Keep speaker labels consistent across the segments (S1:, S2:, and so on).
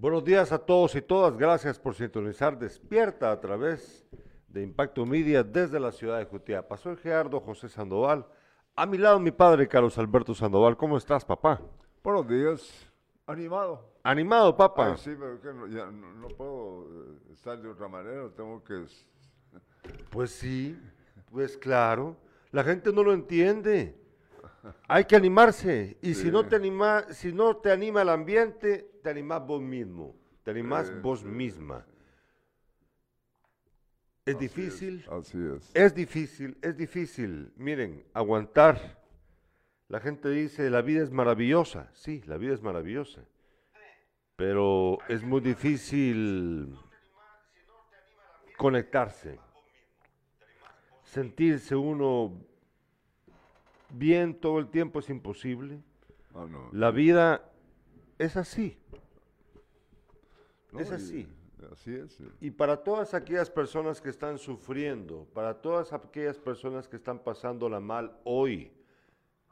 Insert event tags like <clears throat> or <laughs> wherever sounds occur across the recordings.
S1: Buenos días a todos y todas. Gracias por sintonizar Despierta a través de Impacto Media desde la ciudad de Jutiapa. Soy Gerardo José Sandoval. A mi lado mi padre Carlos Alberto Sandoval. ¿Cómo estás, papá?
S2: Buenos días. Animado.
S1: Animado, papá.
S2: Ay, sí, pero que no, ya no, no puedo eh, estar de otra manera. Tengo que...
S1: Pues sí, pues claro. La gente no lo entiende. Hay que animarse. Y si no te anima, si no te anima el ambiente, te animás vos mismo. Te animás vos misma. Es
S2: así
S1: difícil.
S2: Así es.
S1: Es difícil, es difícil. Miren, aguantar. La gente dice, la vida es maravillosa. Sí, la vida es maravillosa. Pero es muy difícil conectarse. Sentirse uno bien todo el tiempo es imposible.
S2: Ah, no.
S1: La vida es así.
S2: No,
S1: es
S2: y-
S1: así.
S2: Así es. sí.
S1: Y para todas aquellas personas que están sufriendo, para todas aquellas personas que están pasándola mal hoy,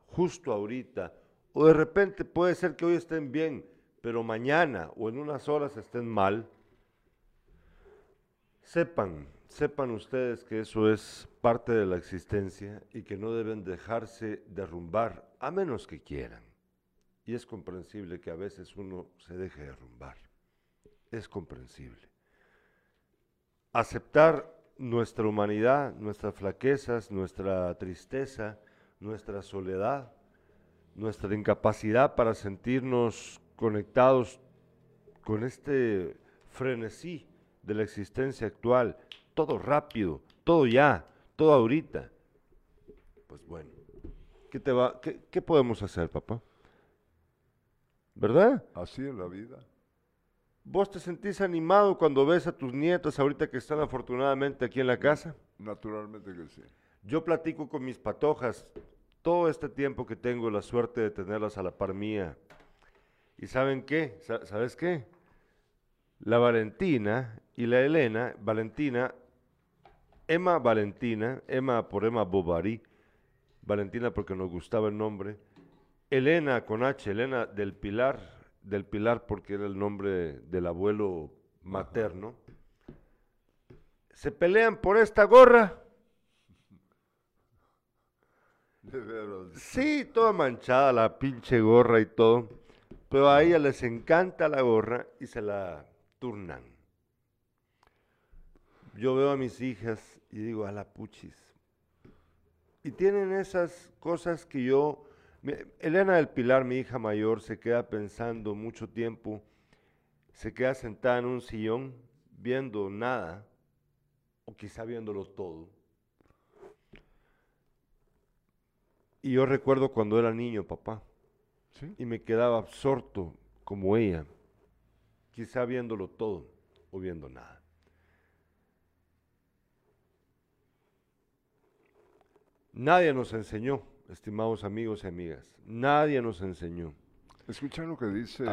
S1: justo ahorita, o de repente puede ser que hoy estén bien, pero mañana o en unas horas estén mal, sepan, sepan ustedes que eso es parte de la existencia y que no deben dejarse derrumbar a menos que quieran. Y es comprensible que a veces uno se deje derrumbar. Es comprensible aceptar nuestra humanidad, nuestras flaquezas, nuestra tristeza, nuestra soledad, nuestra incapacidad para sentirnos conectados con este frenesí de la existencia actual, todo rápido, todo ya, todo ahorita. Pues bueno, ¿qué, te va, qué, qué podemos hacer, papá? ¿Verdad?
S2: Así es la vida.
S1: ¿Vos te sentís animado cuando ves a tus nietos ahorita que están afortunadamente aquí en la casa?
S2: Naturalmente que sí.
S1: Yo platico con mis patojas todo este tiempo que tengo la suerte de tenerlas a la par mía. ¿Y saben qué? Sa- ¿Sabes qué? La Valentina y la Elena, Valentina, Emma Valentina, Emma por Emma Bovary, Valentina porque nos gustaba el nombre, Elena con H, Elena del Pilar, del Pilar porque era el nombre del abuelo materno, se pelean por esta gorra. Sí, toda manchada la pinche gorra y todo. Pero a ella les encanta la gorra y se la turnan. Yo veo a mis hijas y digo, a la puchis. Y tienen esas cosas que yo... Elena del Pilar, mi hija mayor, se queda pensando mucho tiempo, se queda sentada en un sillón viendo nada, o quizá viéndolo todo. Y yo recuerdo cuando era niño, papá,
S2: Sí.
S1: y me quedaba absorto como ella, quizá viéndolo todo o viendo nada. Nadie nos enseñó, estimados amigos y amigas, nadie nos enseñó.
S2: Escucha lo que dice.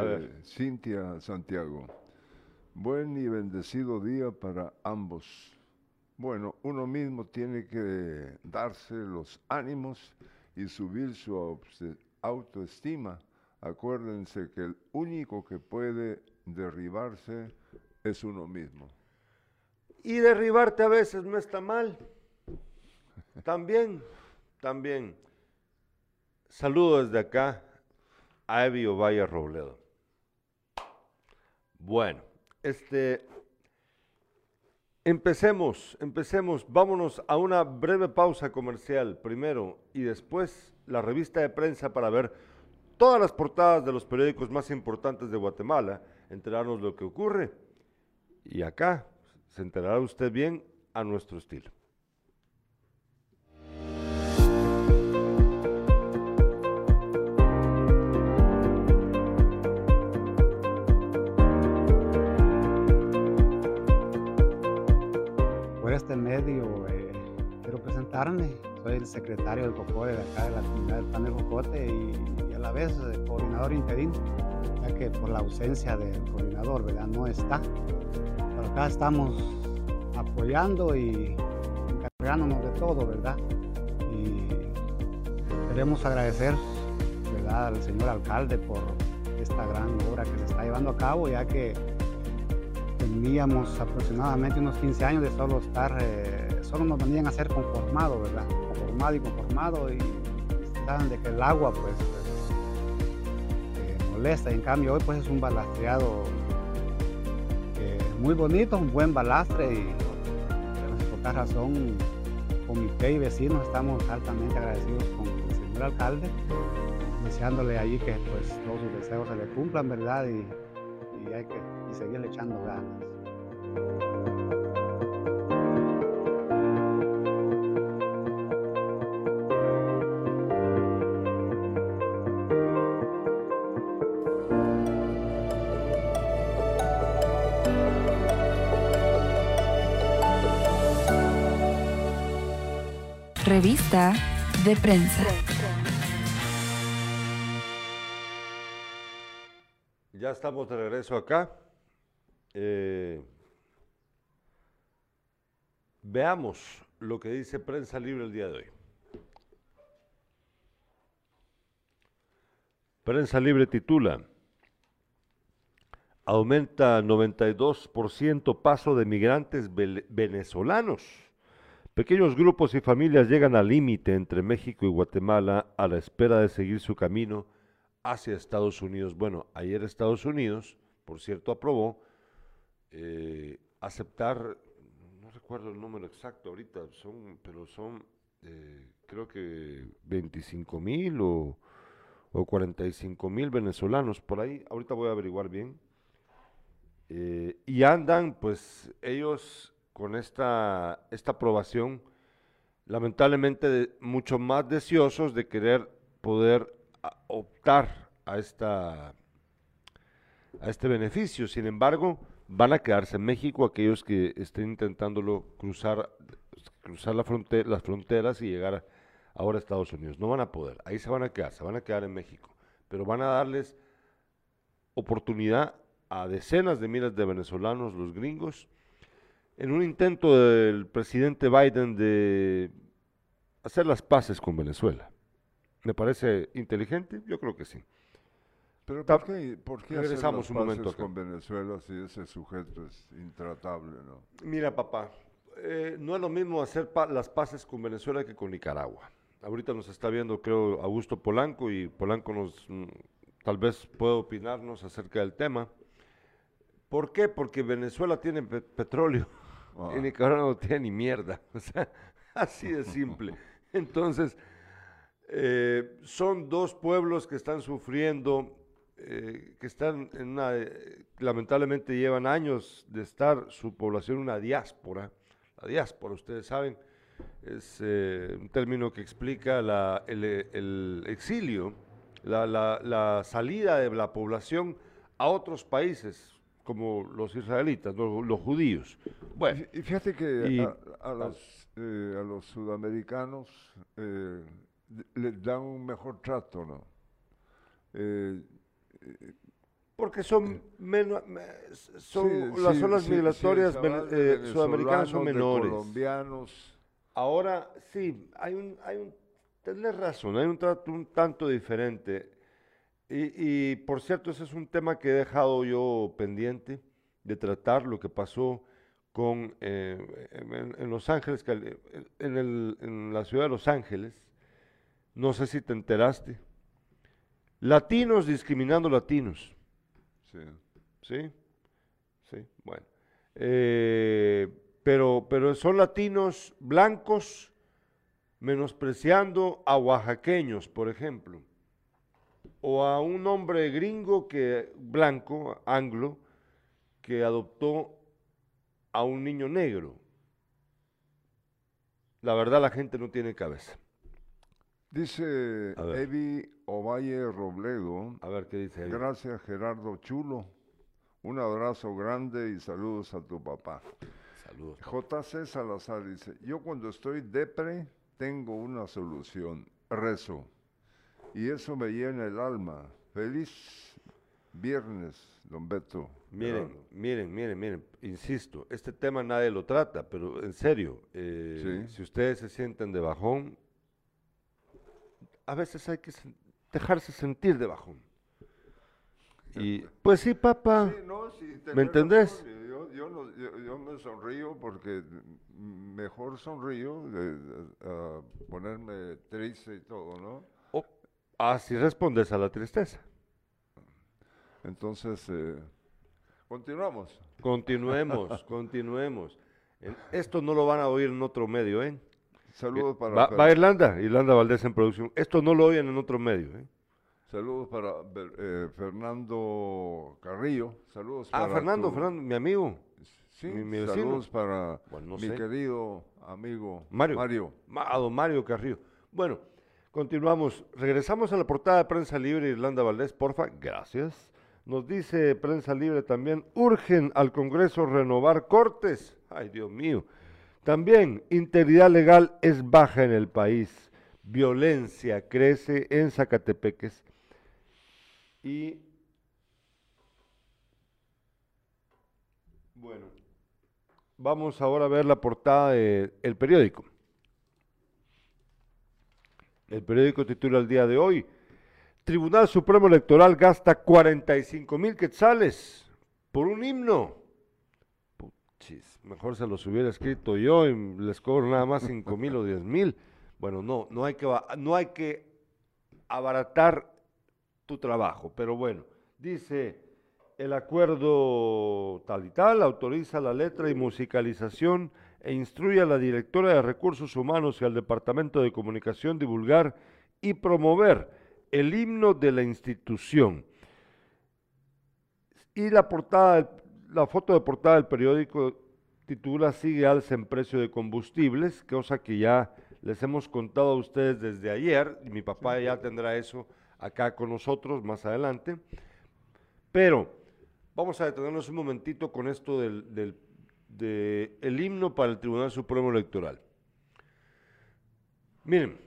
S2: Cintia Santiago. Buen y bendecido día para ambos. Bueno, uno mismo tiene que darse los ánimos y subir su autoestima. Acuérdense que el único que puede derribarse es uno mismo.
S1: Y derribarte a veces no está mal. También, también. Saludo desde acá a Evi Ovalle Robledo. Bueno, este. Empecemos, empecemos. Vámonos a una breve pausa comercial primero y después la revista de prensa para ver todas las portadas de los periódicos más importantes de Guatemala, enterarnos de lo que ocurre. Y acá se enterará usted bien a nuestro estilo.
S3: Este medio quiero presentarme. Soy el secretario del COCODE de acá de la comunidad del Pan del Jocote y, y a la vez eh, coordinador interino, ya que por la ausencia del coordinador, ¿verdad? No está. Pero acá estamos apoyando y encargándonos de todo, ¿verdad? Y queremos agradecer, ¿verdad? Al señor alcalde por esta gran obra que se está llevando a cabo, ya que teníamos aproximadamente unos 15 años de solo estar, eh, solo nos venían a ser conformados, ¿verdad? Conformado y conformado y saben de que el agua pues eh, molesta y en cambio hoy pues es un balastreado eh, muy bonito, un buen balastre y por esta razón comité y vecinos estamos altamente agradecidos con el señor alcalde, deseándole allí que pues todos sus deseos se le cumplan, ¿verdad? Y, y hay que y seguirle echando ganas.
S4: Revista de prensa.
S1: Ya estamos de regreso acá. Eh, veamos lo que dice Prensa Libre el día de hoy. Prensa Libre titula, aumenta 92% paso de migrantes venezolanos. Pequeños grupos y familias llegan al límite entre México y Guatemala a la espera de seguir su camino hacia Estados Unidos. Bueno, ayer Estados Unidos, por cierto, aprobó eh, aceptar, no recuerdo el número exacto ahorita, son, pero son eh, creo que 25 mil o, o 45 mil venezolanos por ahí. Ahorita voy a averiguar bien. Eh, y andan, pues ellos con esta, esta aprobación, lamentablemente mucho más deseosos de querer poder optar a, esta, a este beneficio. Sin embargo, van a quedarse en México aquellos que estén intentándolo cruzar, cruzar las fronteras y llegar ahora a Estados Unidos. No van a poder, ahí se van a quedar, se van a quedar en México. Pero van a darles oportunidad a decenas de miles de venezolanos, los gringos, en un intento del presidente Biden de hacer las paces con Venezuela. ¿Me parece inteligente? Yo creo que sí.
S2: Pero ¿por qué, por qué hacer
S1: regresamos
S2: las
S1: un momento
S2: paces
S1: acá.
S2: con Venezuela si ese sujeto es intratable, no?
S1: Mira, papá, eh, no es lo mismo hacer pa- las paces con Venezuela que con Nicaragua. Ahorita nos está viendo, creo, Augusto Polanco y Polanco nos, mm, tal vez puede opinarnos acerca del tema. ¿Por qué? Porque Venezuela tiene pe- petróleo <laughs>
S2: Ah.
S1: y Nicaragua no tiene ni mierda. <laughs> O sea, así de simple. <laughs> Entonces, eh, son dos pueblos que están sufriendo, eh, que están en una, eh, lamentablemente llevan años de estar su población en una diáspora. La diáspora, ustedes saben, es eh, un término que explica la- el, el exilio, la, la- la salida de la población a otros países, como los israelitas, los judíos. Bueno,
S2: Y fí- y fíjate que
S1: y-
S2: a, a los, eh, a los sudamericanos eh, les dan un mejor trato, ¿no? Eh,
S1: Porque son menos, me- son
S2: sí,
S1: las
S2: sí,
S1: zonas
S2: sí,
S1: migratorias eh, sudamericanas son menores.
S2: colombianos.
S1: Ahora sí, hay un, hay un, tenés razón, hay un trato un tanto diferente. Y, y, por cierto, ese es un tema que he dejado yo pendiente de tratar, lo que pasó con eh, en, en Los Ángeles, Cali- en, el- en la ciudad de Los Ángeles. No sé si te enteraste. Latinos discriminando latinos.
S2: Sí.
S1: ¿Sí? Sí, bueno. Eh, pero, pero son latinos blancos menospreciando a oaxaqueños, por ejemplo. O a un hombre gringo que, blanco, anglo, que adoptó a un niño negro. La verdad la gente no tiene cabeza.
S2: Dice. Evi Ovalle Robledo,
S1: A ver qué dice
S2: gracias Gerardo Chulo, un abrazo grande y saludos a tu papá.
S1: Saludos.
S2: JC Salazar dice, yo cuando estoy depre tengo una solución, rezo. Y eso me llena el alma. Feliz viernes, don Beto.
S1: Miren,
S2: Gerardo.
S1: miren, miren, miren, insisto, este tema nadie lo trata, pero en serio, eh,
S2: Sí.
S1: si ustedes se sienten de bajón, a veces hay que sen- dejarse sentir de bajón. Y pues sí, papá.
S2: Sí, no, sí, tenés
S1: ¿Me entendés?
S2: razón. Yo, yo no- yo- yo me sonrío porque mejor sonrío de, de- a ponerme triste y todo, ¿no?
S1: Así respondes a la tristeza.
S2: Entonces, eh, continuamos.
S1: Continuemos, <laughs> continuemos. Esto no lo van a oír en otro medio, ¿eh?
S2: Saludos para,
S1: Va, Irlanda, Irlanda Valdés en producción. Esto no lo oyen en otro medio, ¿eh?
S2: saludos para eh, Fernando Carrillo. Saludos
S1: Ah,
S2: para
S1: Fernando,
S2: tu-
S1: Fernando, mi amigo.
S2: Sí,
S1: mi- mi
S2: saludos para
S1: Bueno, no
S2: mi
S1: sé.
S2: querido amigo
S1: Mario.
S2: Mario.
S1: Ma- A don Mario Carrillo. Bueno, continuamos. Regresamos a la portada de Prensa Libre Irlanda Valdés, porfa. Gracias. Nos dice Prensa Libre también, urgen al Congreso renovar cortes. Ay, Dios mío. También, integridad legal es baja en el país. Violencia crece en Zacatepeques. Y bueno, vamos ahora a ver la portada del periódico. El periódico titula el día de hoy, Tribunal Supremo Electoral gasta 45 mil quetzales por un himno. Puchis, mejor se los hubiera escrito yo y les cobro nada más 5 mil o 10 mil. Bueno, no, no hay, que, no hay que abaratar tu trabajo, pero bueno, dice el acuerdo tal y tal, autoriza la letra y musicalización e instruye a la directora de Recursos Humanos y al Departamento de Comunicación divulgar y promover el himno de la institución. Y la portada, la foto de portada del periódico titula Sigue alza en precio de combustibles, cosa que ya les hemos contado a ustedes desde ayer, y mi papá ya tendrá eso acá con nosotros más adelante. Pero vamos a detenernos un momentito con esto del, del de el himno para el Tribunal Supremo Electoral. Miren,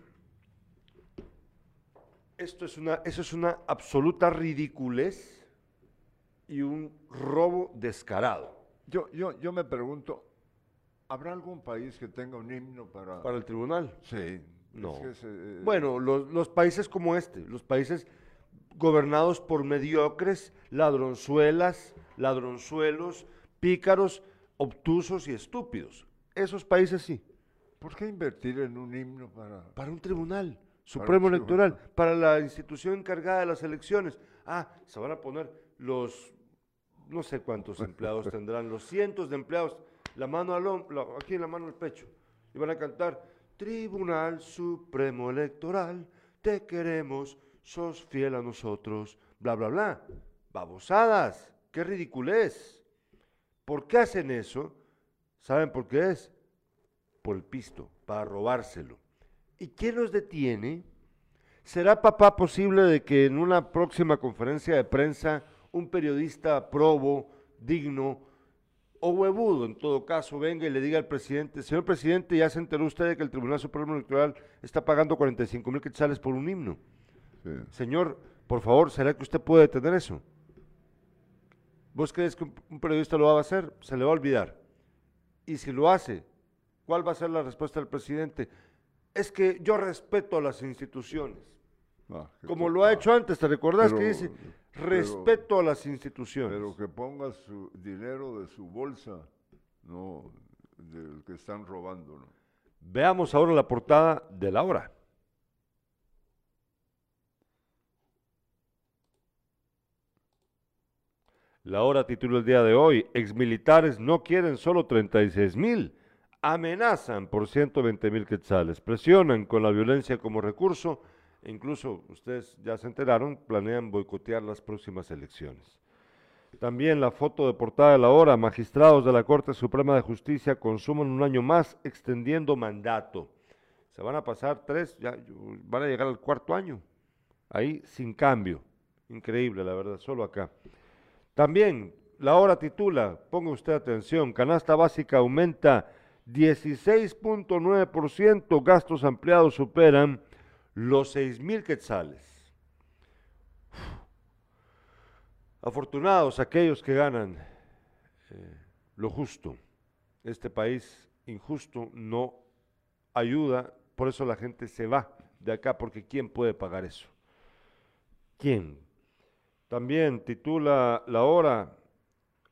S1: esto es una, eso es una absoluta ridiculez y un robo descarado
S2: Yo, yo, yo me pregunto, ¿habrá algún país que tenga un himno para...?
S1: para el tribunal.
S2: Sí.
S1: No.
S2: es que se- eh,
S1: Bueno, los, los países como este, los países gobernados por mediocres, ladronzuelas, ladronzuelos, pícaros, obtusos y estúpidos. Esos países sí.
S2: ¿Por qué invertir en un himno para...?
S1: Para un tribunal supremo electoral, para la institución encargada de las elecciones. Ah, se van a poner los, no sé cuántos empleados <laughs> tendrán, los cientos de empleados, la mano al hombro, aquí en la mano al pecho, y van a cantar, Tribunal Supremo Electoral, te queremos, sos fiel a nosotros, bla, bla, bla. Babosadas, qué ridiculez. ¿Por qué hacen eso? ¿Saben por qué es? Por el pisto, para robárselo. ¿Y quién los detiene? ¿Será papá posible de que en una próxima conferencia de prensa un periodista probo, digno o huevudo en todo caso venga y le diga al presidente, señor presidente, ya se enteró usted de que el Tribunal Supremo Electoral está pagando 45 mil quetzales por un himno?
S2: Sí.
S1: Señor, por favor, ¿será que usted puede detener eso? ¿Vos crees que un, periodista lo va a hacer? Se le va a olvidar. Y si lo hace, ¿cuál va a ser la respuesta del presidente? Es que yo respeto a las instituciones.
S2: Ah,
S1: Como lo ha hecho antes, ¿te recordás que dice?
S2: pero-
S1: Respeto a las instituciones.
S2: Pero que ponga su dinero de su bolsa, no del que están robando, ¿no?
S1: Veamos ahora la portada de la hora. La hora titula el día de hoy, exmilitares no quieren solo 36 mil, amenazan por 120 mil quetzales, presionan con la violencia como recurso e incluso, ustedes ya se enteraron, planean boicotear las próximas elecciones. También la foto de portada de la hora, magistrados de la Corte Suprema de Justicia consuman un año más extendiendo mandato. Se van a pasar tres, ya van a llegar al cuarto año, ahí sin cambio. Increíble, la verdad, solo acá. También la hora titula, ponga usted atención, canasta básica aumenta 16.9%, gastos ampliados superan los 6 mil quetzales. Afortunados aquellos que ganan eh, lo justo. Este país injusto no ayuda, por eso la gente se va de acá, porque ¿quién puede pagar eso? ¿Quién? También titula La Hora,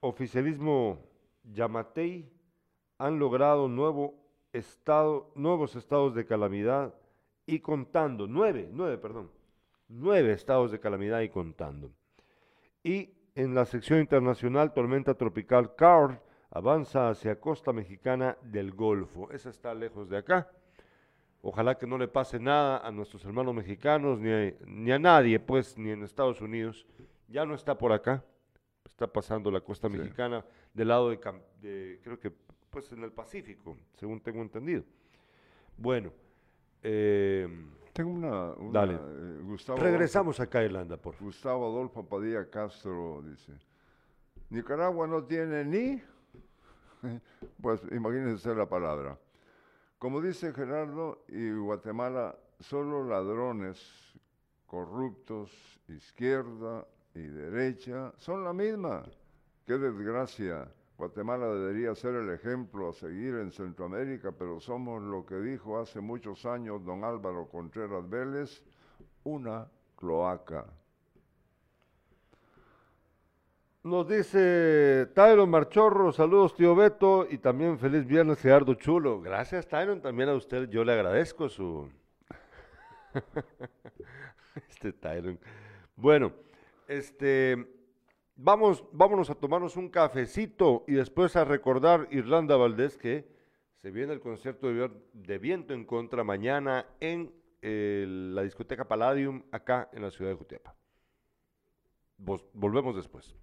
S1: oficialismo Yamatei han logrado nuevo estado, nuevos estados de calamidad y contando, nueve, nueve, perdón, nueve estados de calamidad y contando. Y en la sección internacional, tormenta tropical Carl avanza hacia costa mexicana del Golfo. Esa está lejos de acá. Ojalá que no le pase nada a nuestros hermanos mexicanos, ni a, ni a nadie, pues, ni en Estados Unidos. Ya no está por acá. Está pasando la costa
S2: Sí.
S1: mexicana del lado de, de, creo que, pues, en el Pacífico, según tengo entendido. Bueno, eh,
S2: Tengo una... una,
S1: Dale.
S2: eh, Gustavo
S1: regresamos acá a Irlanda, por favor.
S2: Gustavo Adolfo Padilla Castro dice, Nicaragua no tiene ni, <laughs> pues imagínense la palabra. Como dice Gerardo, y Guatemala, solo ladrones, corruptos, izquierda y derecha, son la misma. Qué desgracia. Guatemala debería ser el ejemplo a seguir en Centroamérica, pero somos lo que dijo hace muchos años don Álvaro Contreras Vélez, una cloaca.
S1: Nos dice Tyron Marchorro, saludos tío Beto y también feliz viernes Gerardo Chulo. Gracias Tyron, también a usted yo le agradezco su... <laughs> este Tyron. Bueno, este, vamos, vámonos a tomarnos un cafecito y después a recordar Irlanda Valdés que se viene el concierto de, viento en contra mañana en la discoteca Palladium acá en la ciudad de Jutiapa. Volvemos después.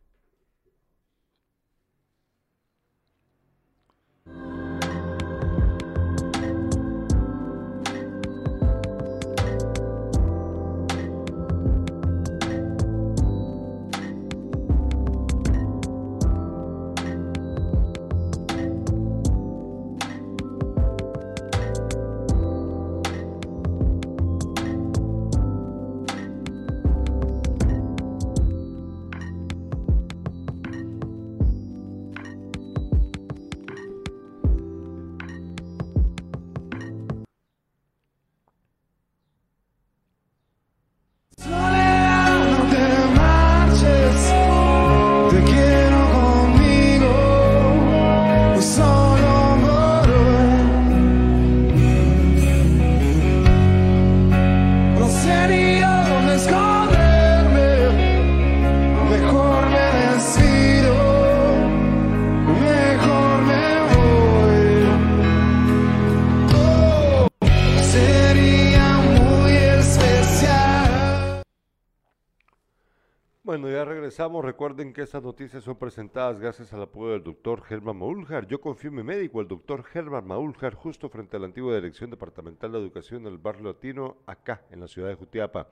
S1: Regresamos. Recuerden que estas noticias son presentadas gracias al apoyo del doctor Germán Maúljar. Yo confío en mi médico, el doctor Germán Maúljar, justo frente a la antigua Dirección Departamental de Educación del Barrio Latino, acá en la ciudad de Jutiapa.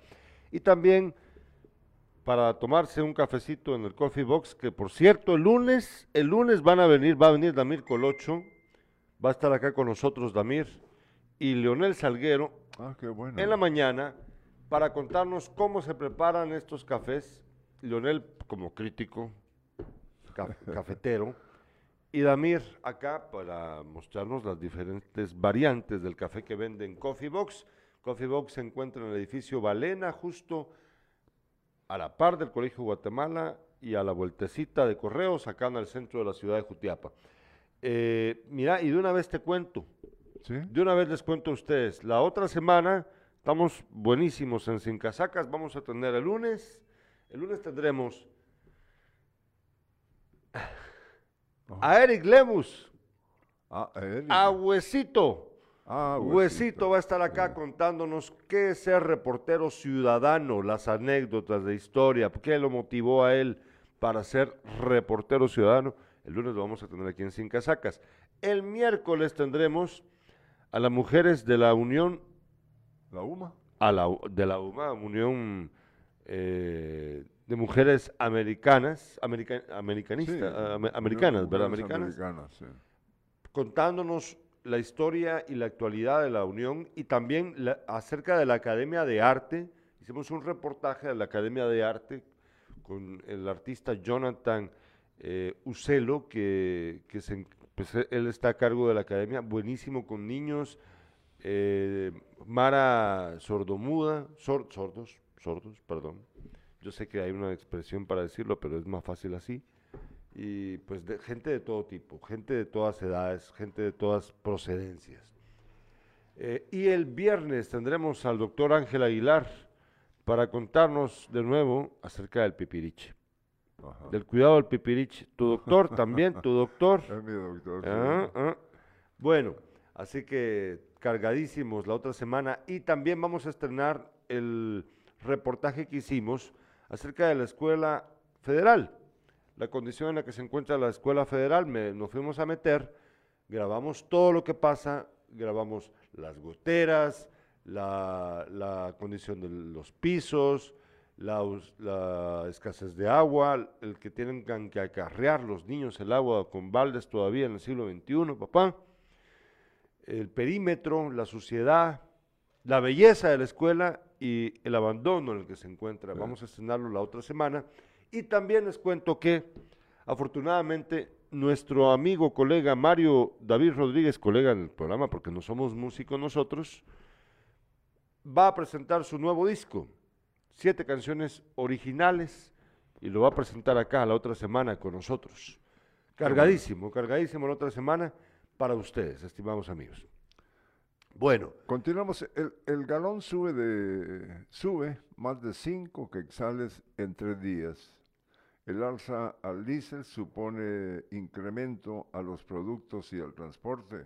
S1: Y también para tomarse un cafecito en el Coffee Box, que por cierto, el lunes, el lunes van a venir, va a venir Damir Colocho, va a estar acá con nosotros Damir y Leonel Salguero
S2: Ah, qué bueno.
S1: en la mañana para contarnos cómo se preparan estos cafés. Leonel como crítico, ca- <laughs> cafetero, y Damir acá para mostrarnos las diferentes variantes del café que venden Coffee Box. Coffee Box se encuentra en el edificio Valena, justo a la par del Colegio Guatemala y a la vueltecita de correos acá en el centro de la ciudad de Jutiapa. Eh, mira, y de una vez te cuento,
S2: ¿Sí?
S1: de una vez les cuento a ustedes, la otra semana estamos buenísimos en Sin Casacas, vamos a tener el lunes, el lunes tendremos a Eric Lemus,
S2: Ah, Eric.
S1: a Huesito.
S2: Ah,
S1: Huesito va a estar acá contándonos qué es ser reportero ciudadano, las anécdotas de historia, qué lo motivó a él para ser reportero ciudadano. El lunes lo vamos a tener aquí en Sin Casacas. El miércoles tendremos a las mujeres de la Unión
S2: ¿La UMA?
S1: a la, de la UMA, Unión eh, de Mujeres Americanas, america- americanistas,
S2: Sí,
S1: ame- americanas, ¿verdad? Americanas,
S2: Americanas, sí.
S1: contándonos la historia y la actualidad de la Unión y también la- acerca de la Academia de Arte. Hicimos un reportaje de la Academia de Arte con el artista Jonathan eh, Ucelo, que, que se pues, él está a cargo de la Academia, buenísimo con niños, eh, Mara sordomuda, sor- sordos, sordos, perdón, Yo sé que hay una expresión para decirlo, pero es más fácil así. Y pues de, gente de todo tipo, gente de todas edades, gente de todas procedencias. Eh, y el viernes tendremos al doctor Ángel Aguilar para contarnos de nuevo acerca del pipiriche.
S2: Ajá.
S1: Del cuidado del pipiriche. Tu doctor <laughs> también, tu doctor.
S2: Es mi doctor. sí.
S1: Ah, ah. Bueno, así que cargadísimos la otra semana y también vamos a estrenar el reportaje que hicimos acerca de la escuela federal, la condición en la que se encuentra la escuela federal. Me- nos fuimos a meter, grabamos todo lo que pasa, grabamos las goteras, la, condición de los pisos, la, escasez de agua, el que tienen que acarrear los niños el agua con baldes todavía en el siglo XXI, papá, el perímetro, la suciedad, la belleza de la escuela y el abandono en el que se encuentra. Vamos a estrenarlo la otra semana. Y también les cuento que, afortunadamente, nuestro amigo, colega Mario David Rodríguez, colega en el programa, porque no somos músicos nosotros, va a presentar su nuevo disco, siete canciones originales, y lo va a presentar acá la otra semana con nosotros. Cargadísimo, cargadísimo la otra semana para ustedes, estimados amigos. Bueno,
S2: Continuamos. El, galón sube de sube más de 5 quetzales en tres días. El alza al diésel supone incremento a los productos y al transporte.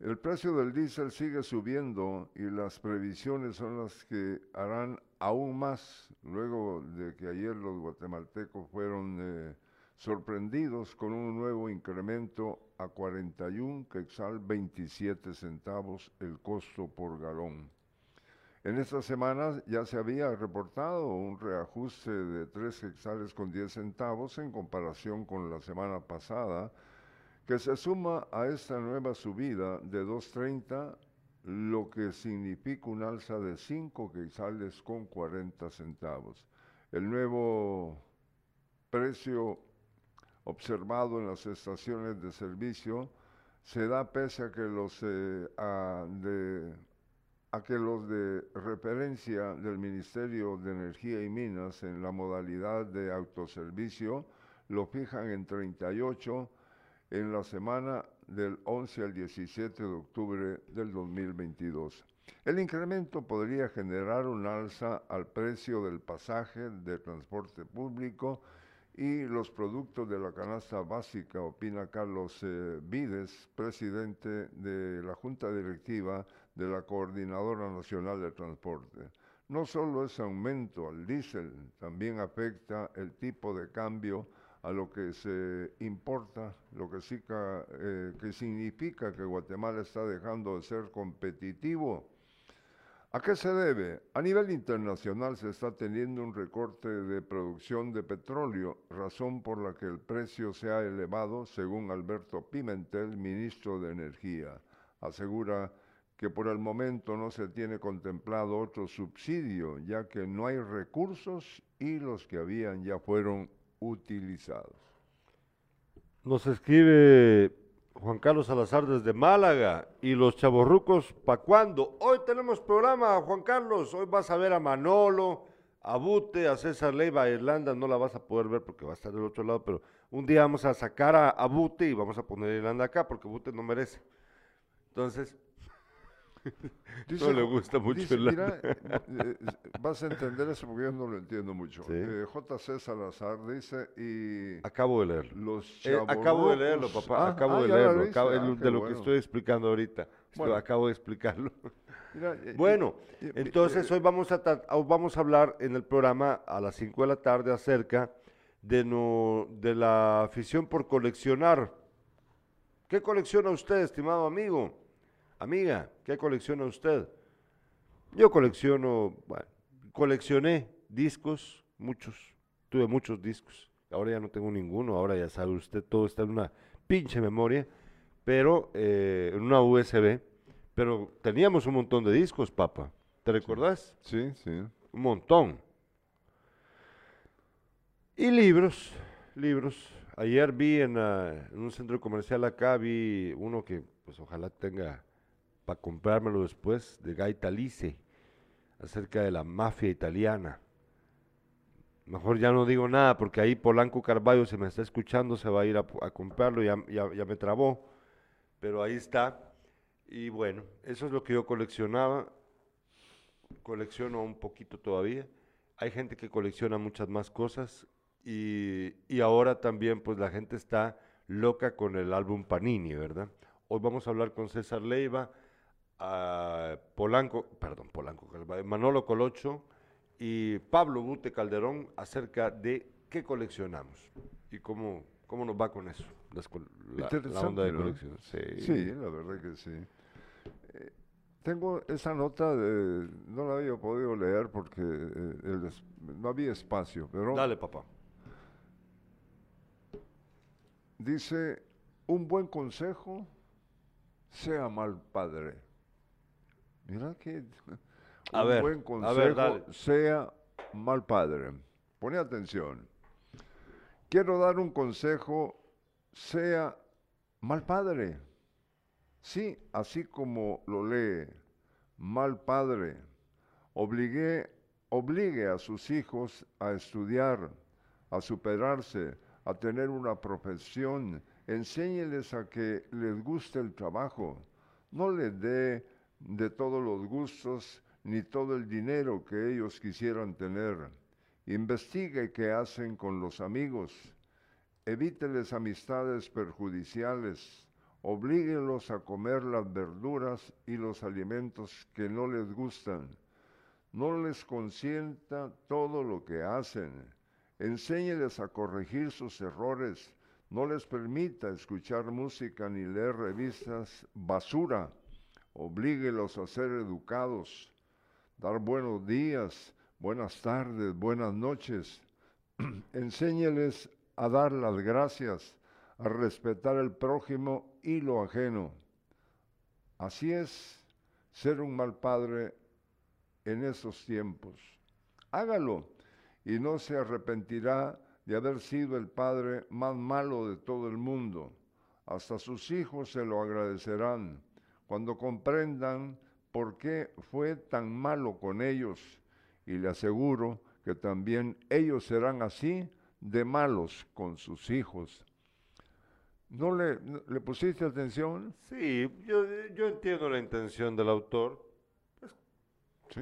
S2: El precio del diésel sigue subiendo y las previsiones son las que harán aún más luego de que ayer los guatemaltecos fueron eh, sorprendidos con un nuevo incremento a 41 quetzal 27 centavos el costo por galón. En esta semana ya se había reportado un reajuste de 3 quetzales con 10 centavos en comparación con la semana pasada, que se suma a esta nueva subida de 2.30, lo que significa un alza de 5 quetzales con 40 centavos. El nuevo precio observado en las estaciones de servicio se da pese a que los eh, de- a que los de referencia del Ministerio de Energía y Minas en la modalidad de autoservicio lo fijan en 38 en la semana del 11 al 17 de octubre del 2022. El incremento podría generar un alza al precio del pasaje de transporte público y los productos de la canasta básica, opina Carlos eh, Vides, presidente de la Junta Directiva de la Coordinadora Nacional de Transporte. No solo ese aumento al diésel, también afecta el tipo de cambio a lo que se importa, lo que, sí eh, que significa que Guatemala está dejando de ser competitivo. ¿A qué se debe? A nivel internacional se está teniendo un recorte de producción de petróleo, razón por la que el precio se ha elevado, según Alberto Pimentel, ministro de Energía. Asegura que por el momento no se tiene contemplado otro subsidio, ya que no hay recursos y los que habían ya fueron utilizados.
S1: nos escribe Juan Carlos Salazar desde Málaga y los chavorrucos, ¿pa' cuándo? Hoy tenemos programa, Juan Carlos. Hoy vas a ver a Manolo, a Bute, a César Leiva, a Irlanda. No la vas a poder ver porque va a estar del otro lado, pero un día vamos a sacar a, a Bute y vamos a poner a Irlanda acá porque Bute no merece. Entonces, <laughs> no le gusta mucho
S2: dice,
S1: Irlanda.
S2: mira, eh, eh, vas a entender eso porque yo no lo entiendo mucho.
S1: Sí.
S2: Eh, JC Salazar dice y
S1: acabo de leerlo.
S2: los
S1: Eh, acabo de leerlo, papá.
S2: Ah,
S1: acabo
S2: ah,
S1: de leerlo. acabo-
S2: Ah,
S1: el- de lo que estoy explicando ahorita.
S2: Bueno.
S1: acabo de explicarlo. <laughs>
S2: Mira, eh,
S1: Bueno, entonces hoy vamos a, vamos a hablar en el programa a las 5 de la tarde acerca de, no, de la afición por coleccionar. ¿Qué colecciona usted, estimado amigo? Amiga, ¿qué colecciona usted? Yo colecciono, bueno, coleccioné discos, muchos, tuve muchos discos. Ahora ya no tengo ninguno, ahora ya sabe usted, todo está en una pinche memoria, pero eh, en una USB. Pero teníamos un montón de discos, papá. ¿Te recordás?
S2: Sí, sí.
S1: Un montón. Y libros, libros. Ayer vi en, ah, en un centro comercial acá, vi uno que pues ojalá tenga para comprármelo después, de Guy Talise, acerca de la mafia italiana. Mejor ya no digo nada porque ahí Polanco Carballo se me está escuchando, se va a ir a, a comprarlo, ya, ya, ya me trabó. Pero ahí está. Y bueno, eso es lo que yo coleccionaba. Colecciono un poquito todavía. Hay gente que colecciona muchas más cosas. Y, y ahora también pues la gente está loca con el álbum Panini, ¿verdad? Hoy vamos a hablar con César Leiva, a Polanco, perdón, Polanco, Manolo Colocho y Pablo Bute Calderón acerca de qué coleccionamos y cómo, cómo nos va con eso, las la, la onda de colección. Sí.
S2: Sí, la verdad que sí. Eh, tengo esa nota, de- no la había podido leer porque eh, el no había espacio, pero
S1: Dale, papá.
S2: dice, un buen consejo, sea mal padre. Mira que
S1: A
S2: un
S1: ver,
S2: buen consejo,
S1: ver,
S2: sea mal padre. Pone atención. Quiero dar un consejo, sea mal padre. Sí, así como lo lee, mal padre. Obligué, obligue a sus hijos a estudiar, a superarse, a tener una profesión. Enséñeles a que les guste el trabajo. No les dé de todos los gustos ni todo el dinero que ellos quisieran tener. Investigue qué hacen con los amigos. Evíteles amistades perjudiciales. Oblíguelos a comer las verduras y los alimentos que no les gustan. No les consienta todo lo que hacen. Enséñeles a corregir sus errores. No les permita escuchar música ni leer revistas basura. Oblíguelos a ser educados. Dar buenos días, buenas tardes, buenas noches. <clears throat> Enséñeles a dar las gracias, a respetar el prójimo y lo ajeno. Así es ser un mal padre en estos tiempos. Hágalo y no se arrepentirá de haber sido el padre más malo de todo el mundo. Hasta sus hijos se lo agradecerán cuando comprendan por qué fue tan malo con ellos. Y le aseguro que también ellos serán así de malos con sus hijos. ¿No le, pusiste atención?
S1: Sí, yo, yo entiendo la intención del autor.
S2: Sí.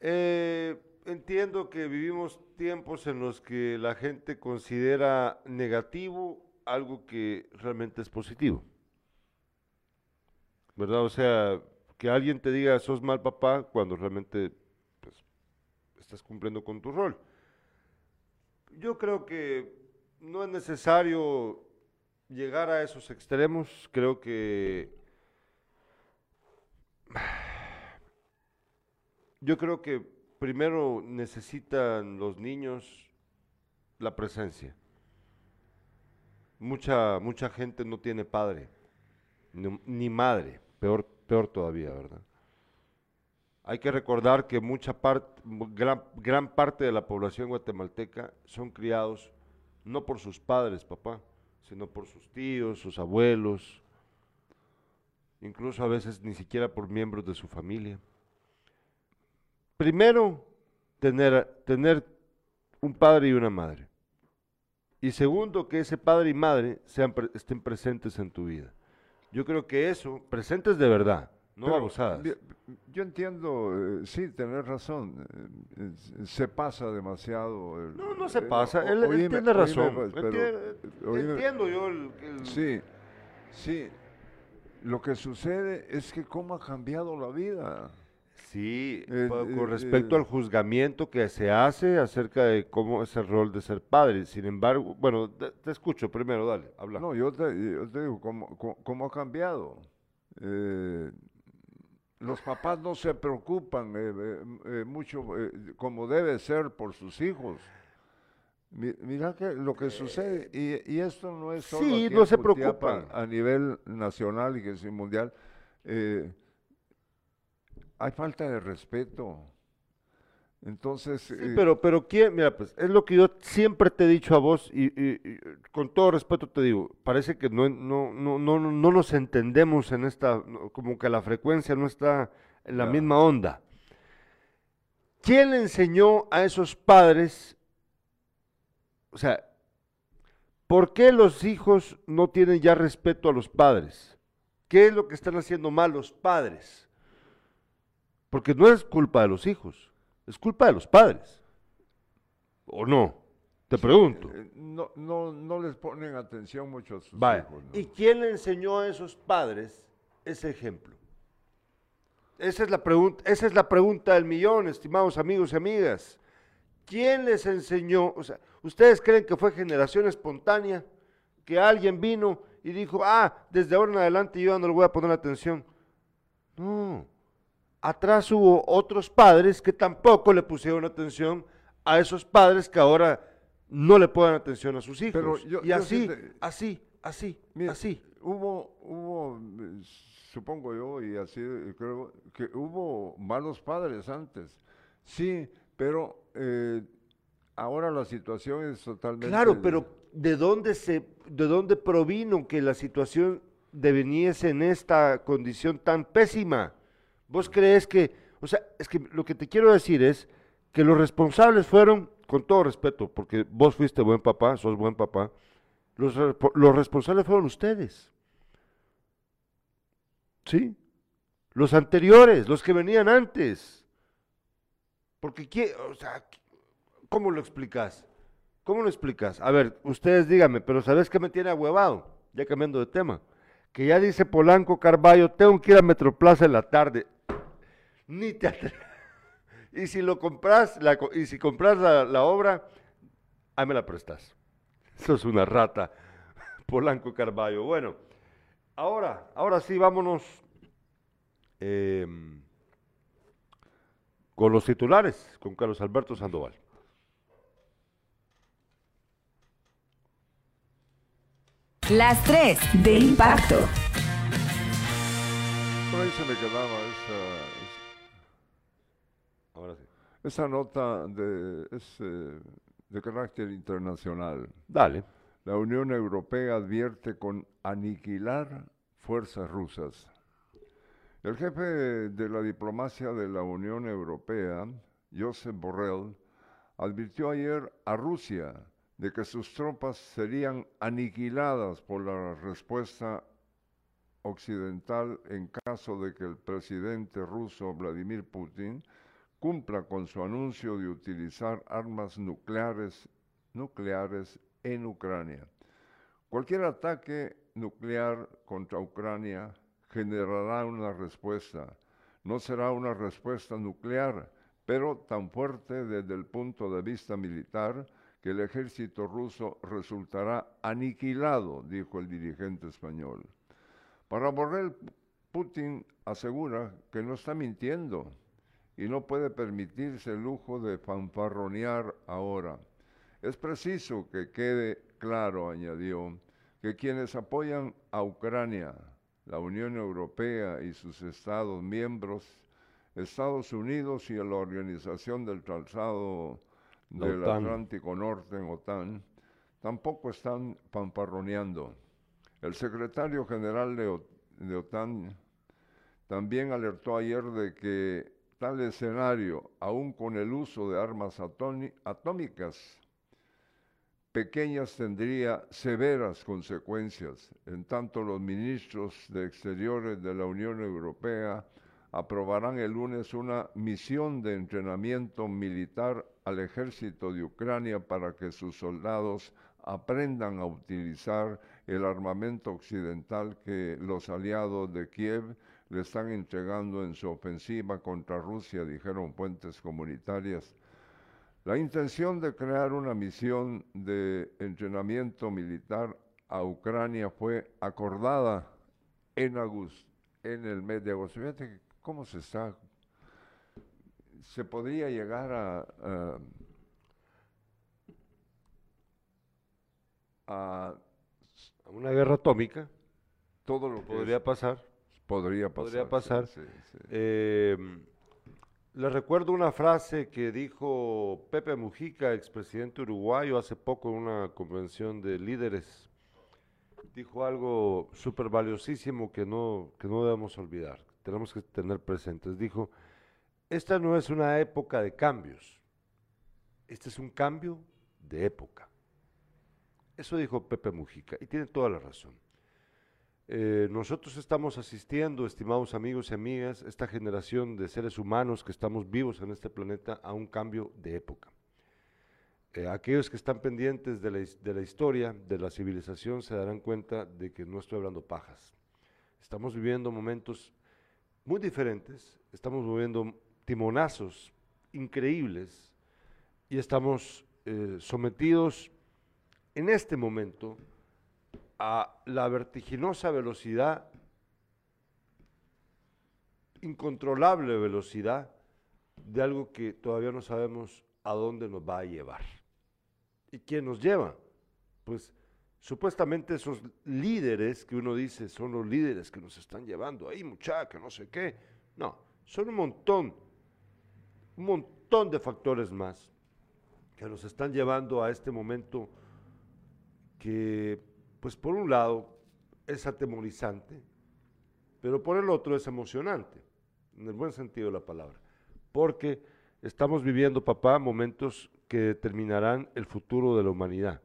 S1: Eh, entiendo que vivimos tiempos en los que la gente considera negativo algo que realmente es positivo. ¿Verdad? O sea, que alguien te diga sos mal papá cuando realmente pues, estás cumpliendo con tu rol. Yo creo que no es necesario llegar a esos extremos. Creo que Yo creo que primero necesitan los niños la presencia. Mucha, mucha gente no tiene padre, ni, ni madre, peor, peor todavía, ¿verdad? Hay que recordar que mucha gran, gran parte de la población guatemalteca son criados no por sus padres, papá, sino por sus tíos, sus abuelos, incluso a veces ni siquiera por miembros de su familia primero, tener, tener un padre y una madre. Y segundo, que ese padre y madre sean, estén presentes en tu vida. Yo creo que eso, presentes de verdad, no
S2: Pero,
S1: abusadas.
S2: Yo entiendo, eh, sí, tenés razón, eh, se pasa demasiado. el-
S1: No, no se
S2: eh,
S1: pasa, él, él
S2: oíme-
S1: tiene razón.
S2: pero, oíme-
S1: entiendo yo el, el-
S2: Sí, sí, lo que sucede es que cómo ha cambiado la vida.
S1: Sí,
S2: Eh,
S1: pa-
S2: eh,
S1: con respecto
S2: eh.
S1: al juzgamiento que se hace acerca de cómo es el rol de ser padre. Sin embargo, bueno, te, te escucho primero, dale, habla.
S2: No, yo te, yo te digo, ¿cómo, cómo- cómo ha cambiado? Eh, los papás no se preocupan mucho como debe ser por sus hijos. Mi- Mira que lo que sucede, y, y esto no es solo
S1: Sí,
S2: aquí
S1: no
S2: en
S1: se preocupan.
S2: a nivel nacional y que es mundial, eh, hay falta de respeto. Entonces,
S1: Sí,
S2: eh,
S1: pero, pero quién, mira, pues es lo que yo siempre te he dicho a vos y, y- y, con todo respeto te digo, parece que no, no, no, no, no nos entendemos en esta, como que la frecuencia no está en la misma onda. ¿quién le enseñó a esos padres? O sea, ¿por qué los hijos no tienen ya respeto a los padres? ¿Qué es lo que están haciendo mal los padres? Porque no es culpa de los hijos, es culpa de los padres. ¿O no? Te pregunto.
S2: Eh, No, no, no les ponen atención mucho a sus
S1: Vaya.
S2: hijos. ¿no?
S1: ¿Y quién le enseñó a esos padres ese ejemplo? Esa es la pregunta, esa es la pregunta del millón, estimados amigos y amigas. ¿Quién les enseñó? O sea, ¿ustedes creen que fue generación espontánea? Que alguien vino y dijo, ah, desde ahora en adelante yo ya no le voy a poner atención. No. Atrás hubo otros padres que tampoco le pusieron atención a esos padres que ahora no le ponen atención a sus hijos.
S2: Pero yo-
S1: y
S2: yo
S1: así, así, así,
S2: Mira,
S1: así.
S2: Hubo, hubo, supongo yo, y así eh, creo, que hubo malos padres antes. Sí, pero eh, ahora la situación es totalmente...
S1: Claro, pero ¿de dónde se, de dónde provino que la situación deveniese en esta condición tan pésima? ¿Vos crees que, o sea, es que lo que te quiero decir es que los responsables fueron, con todo respeto, porque vos fuiste buen papá, sos buen papá, los, los responsables fueron ustedes. ¿Sí? Los anteriores, los que venían antes. Porque, ¿qué? O sea, ¿cómo lo explicas? ¿Cómo lo explicas? A ver, ustedes díganme, pero ¿sabes qué me tiene ahuevado? Ya cambiando de tema. Que ya dice Polanco Carballo, tengo que ir a Metroplaza en la tarde. Ni te atre- <laughs> Y si lo compras, la y si compras la, la obra, ahí me la prestas. <laughs> Eso es una rata. <laughs> Polanco Carballo. Bueno, ahora, ahora sí, vámonos em, con los titulares, con Carlos Alberto Sandoval.
S4: Las 3 de impacto.
S2: Por ahí se me quedaba esa,
S1: Ahora sí.
S2: esa nota de, es, eh, de carácter internacional.
S1: Dale.
S2: La Unión Europea advierte con aniquilar fuerzas rusas. El jefe de la diplomacia de la Unión Europea, Josep Borrell, advirtió ayer a Rusia de que sus tropas serían aniquiladas por la respuesta occidental en caso de que el presidente ruso Vladimir Putin cumpla con su anuncio de utilizar armas nucleares, en Ucrania. Cualquier ataque nuclear contra Ucrania generará una respuesta. No será una respuesta nuclear, pero tan fuerte desde el punto de vista militar que el ejército ruso resultará aniquilado, dijo el dirigente español. Para Borrell, Putin asegura que no está mintiendo y no puede permitirse el lujo de fanfarronear ahora. Es preciso que quede claro, añadió, que quienes apoyan a Ucrania, la Unión Europea y sus Estados miembros, Estados Unidos y la Organización del Tratado del
S1: OTAN.
S2: Atlántico Norte, OTAN, tampoco están fanfarroneando. El secretario general de, O- de OTAN también alertó ayer de que tal escenario, aun con el uso de armas atómicas, pequeñas tendría severas consecuencias, en tanto los ministros de Exteriores de la Unión Europea aprobarán el lunes una misión de entrenamiento militar al ejército de Ucrania para que sus soldados aprendan a utilizar el armamento occidental que los aliados de Kiev le están entregando en su ofensiva contra Rusia, dijeron fuentes comunitarias. La intención de crear una misión de entrenamiento militar a Ucrania fue acordada en, agosto, en el mes de agosto. Fíjate cómo se está. Se podría llegar a, a- a
S1: Una guerra atómica
S2: todo lo que
S1: podría
S2: es-
S1: pasar.
S2: Podría pasar.
S1: podría
S2: sí,
S1: pasar.
S2: sí, sí.
S1: Eh, les recuerdo una frase que dijo Pepe Mujica, expresidente uruguayo, hace poco en una convención de líderes. Dijo algo súper valiosísimo que no, que no debemos olvidar, tenemos que tener presentes. Dijo, esta no es una época de cambios, este es un cambio de época. Eso dijo Pepe Mujica y tiene toda la razón. Eh, nosotros estamos asistiendo, estimados amigos y amigas, esta generación de seres humanos que estamos vivos en este planeta a un cambio de época. Eh, aquellos que están pendientes de la, historia, de la civilización, se darán cuenta de que no estoy hablando pajas. Estamos viviendo momentos muy diferentes, estamos viviendo timonazos increíbles y estamos eh, sometidos en este momento a la vertiginosa velocidad, incontrolable velocidad de algo que todavía no sabemos a dónde nos va a llevar. ¿Y quién nos lleva? Pues supuestamente esos líderes que uno dice son los líderes que nos están llevando ahí, muchacha, no sé qué. No, son un montón, un montón de factores más que nos están llevando a este momento que, pues por un lado, es atemorizante, pero por el otro es emocionante, en el buen sentido de la palabra, porque estamos viviendo, papá, momentos que determinarán el futuro de la humanidad.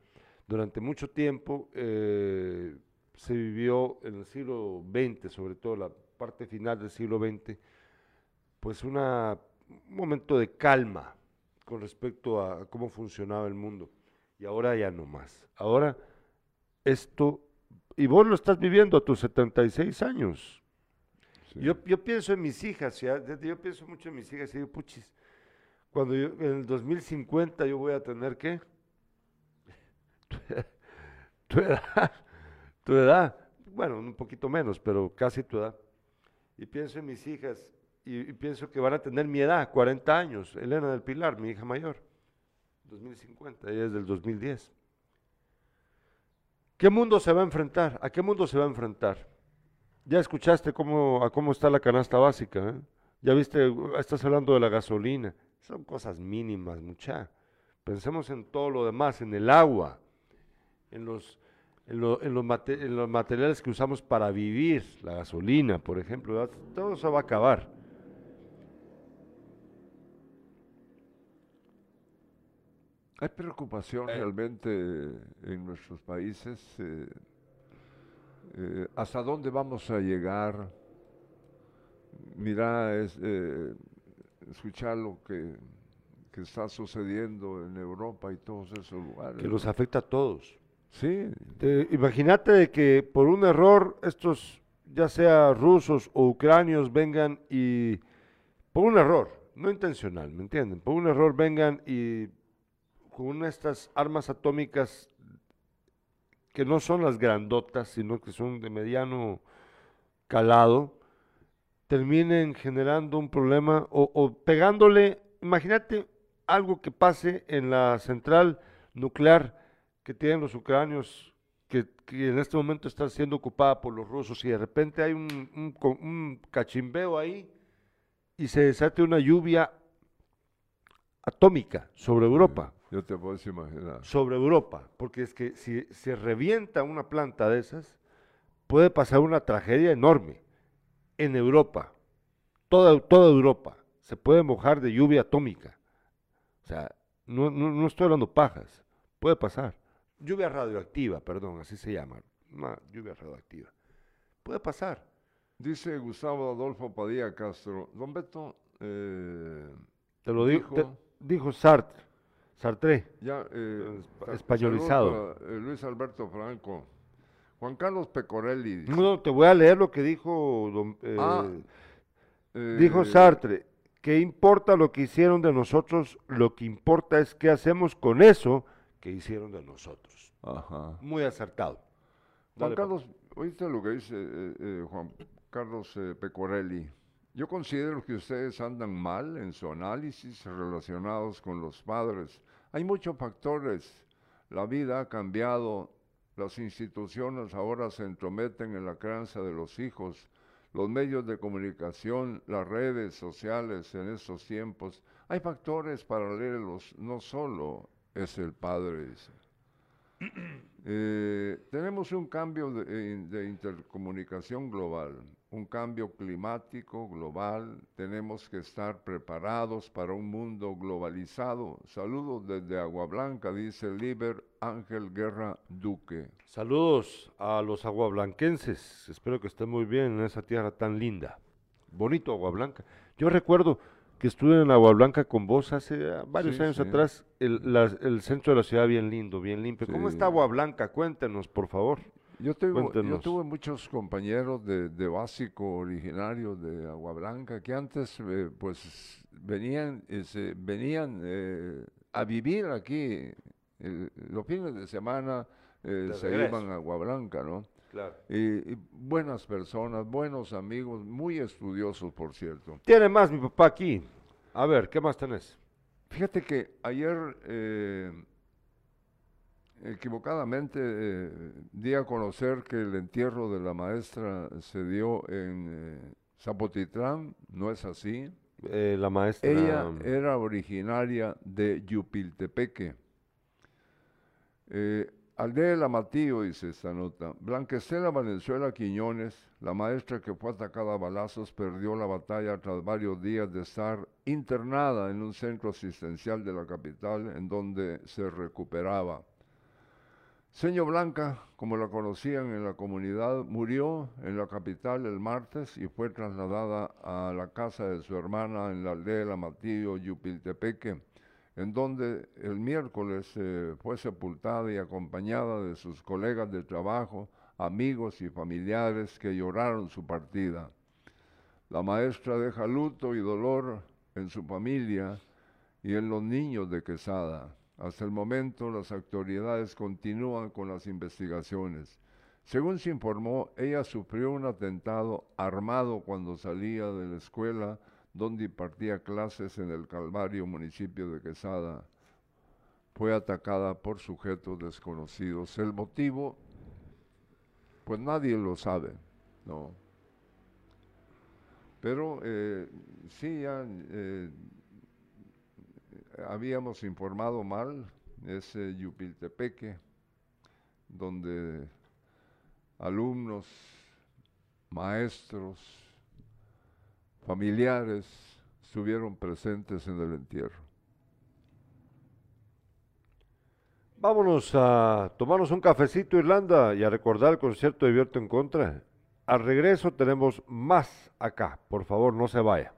S1: Durante mucho tiempo eh, se vivió en el siglo XX, sobre todo la parte final del siglo XX, pues un momento de calma con respecto a cómo funcionaba el mundo. Y ahora ya no más. Ahora esto, y vos lo estás viviendo a tus 76 años.
S2: Sí.
S1: Yo, yo pienso en mis hijas, ya, yo pienso mucho en mis hijas y digo, puchis, cuando yo, en el 2050 yo voy a tener qué? <laughs> tu edad, tu edad, bueno, un poquito menos, pero casi tu edad. Y pienso en mis hijas y, y pienso que van a tener mi edad, 40 años, Elena del Pilar, mi hija mayor, 2050, ella es del 2010. ¿Qué mundo se va a enfrentar? ¿A qué mundo se va a enfrentar? Ya escuchaste cómo, a cómo está la canasta básica, ¿eh? Ya viste, estás hablando de la gasolina. Son cosas mínimas, mucha. Pensemos en todo lo demás, en el agua, en los, en, lo- en los, en los materiales que usamos para vivir, la gasolina, por ejemplo. Todo eso va a acabar.
S2: Hay preocupación
S1: Eh.
S2: realmente en nuestros países. eh, eh, ¿Hasta dónde vamos a llegar? Mira, es, eh, escuchar lo que, que está sucediendo en Europa y todos esos lugares.
S1: Que
S2: ¿no?
S1: afecta a todos.
S2: Sí,
S1: Te- imagínate de que por un error estos, ya sea rusos o ucranios, vengan y, por un error, no intencional, ¿me entienden? Por un error vengan y con estas armas atómicas que no son las grandotas, sino que son de mediano calado, terminen generando un problema o, pegándole, imagínate algo que pase en la central nuclear que tienen los ucranios, que, en este momento está siendo ocupada por los rusos, y de repente hay un, un un cachimbeo ahí y se desate una lluvia atómica sobre Europa,
S2: yo te puedes imaginar.
S1: sobre Europa, porque es que si se revienta una planta de esas, puede pasar una tragedia enorme en Europa, toda, toda Europa se puede mojar de lluvia atómica. O sea, no, no, no estoy hablando pajas, puede pasar. Lluvia radioactiva, perdón, así se llama, una lluvia radioactiva. Puede pasar.
S2: Dice Gustavo Adolfo Padilla Castro, don Beto, eh,
S1: Te lo dijo,
S2: Dijo-
S1: dijo Sartre, Sartre.
S2: ya eh,
S1: españolizado.
S2: eh, Luis Alberto Franco, Juan Carlos Pecorelli. dice,
S1: No, te voy a leer lo que dijo don, eh,
S2: Ah,
S1: Dijo Sartre, ¿qué importa lo que hicieron de nosotros? Lo que importa es qué hacemos con eso que hicieron de nosotros.
S2: Ajá.
S1: Muy acertado.
S2: Juan Carlos, ¿oíste lo que dice Juan Carlos Pecorelli? Yo considero que ustedes andan mal en su análisis relacionados con los padres. Hay muchos factores. La vida ha cambiado. Las instituciones ahora se entrometen en la crianza de los hijos. Los medios de comunicación, las redes sociales en estos tiempos. Hay factores paralelos. No solo es el padre. dice. Eh, tenemos un cambio de, eh, de intercomunicación global. un cambio climático global, tenemos que estar preparados para un mundo globalizado. Saludos desde Agua Blanca, dice Liber Ángel Guerra Duque.
S1: Saludos a los aguablanquenses. Espero que estén muy bien en esa tierra tan linda. Bonito Agua Blanca. Yo recuerdo que estuve en Agua Blanca con vos hace ah, varios
S2: Sí,
S1: años
S2: sí.
S1: atrás. El, la- el centro de la ciudad bien lindo, bien limpio. ¿Cómo está Agua Blanca? Cuéntenos, por favor.
S2: Yo, tengo, yo tuve muchos compañeros de, de básico originarios de Agua Blanca que antes eh, pues venían, eh, se- venían eh, a vivir aquí. eh, los fines de semana eh,
S1: De
S2: se iban a Agua Blanca, ¿no?
S1: Claro.
S2: Y, y buenas personas, buenos amigos, muy estudiosos, por cierto.
S1: Tiene más mi papá aquí. A ver, ¿qué más tenés?
S2: Fíjate que ayer eh, equivocadamente eh, di a conocer que el entierro de la maestra se dio en eh, Zapotitlán, no es así.
S1: Eh, la maestra.
S2: Ella era originaria de Yupiltepeque. Eh, Aldea de la Matío, dice esta nota. Blanquestela Valenzuela Quiñones, la maestra que fue atacada a balazos, perdió la batalla tras varios días de estar internada en un centro asistencial de la capital en donde se recuperaba. Señor Blanca, como la conocían en la comunidad, murió en la capital el martes y fue trasladada a la casa de su hermana en la aldea de La Matillo, Yupiltepeque, en donde el miércoles eh, fue sepultada y acompañada de sus colegas de trabajo, amigos y familiares que lloraron su partida. La maestra deja luto y dolor en su familia y en los niños de Quesada. Hasta el momento las autoridades continúan con las investigaciones. Según se informó, ella sufrió un atentado armado cuando salía de la escuela donde impartía clases en el Calvario, municipio de Quesada. Fue atacada por sujetos desconocidos. El motivo, pues nadie lo sabe, ¿no? Pero eh, sí, ya eh, habíamos informado mal, es eh, Yupiltepeque, donde alumnos, maestros, familiares estuvieron presentes en el entierro.
S1: Vámonos a tomarnos un cafecito, Irlanda, y a recordar el concierto de Vierto en Contra. Al regreso tenemos más acá. Por favor, no se vaya.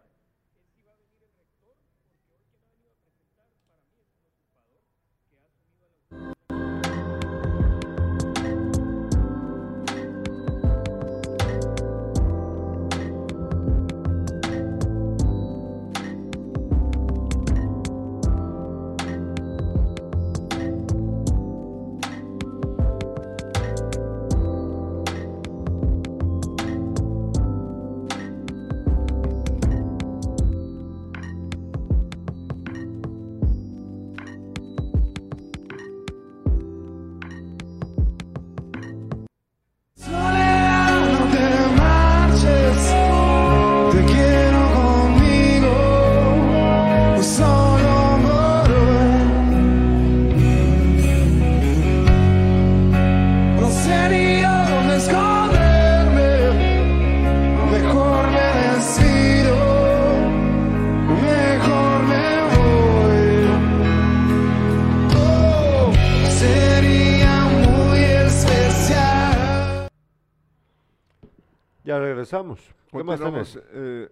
S2: Eh,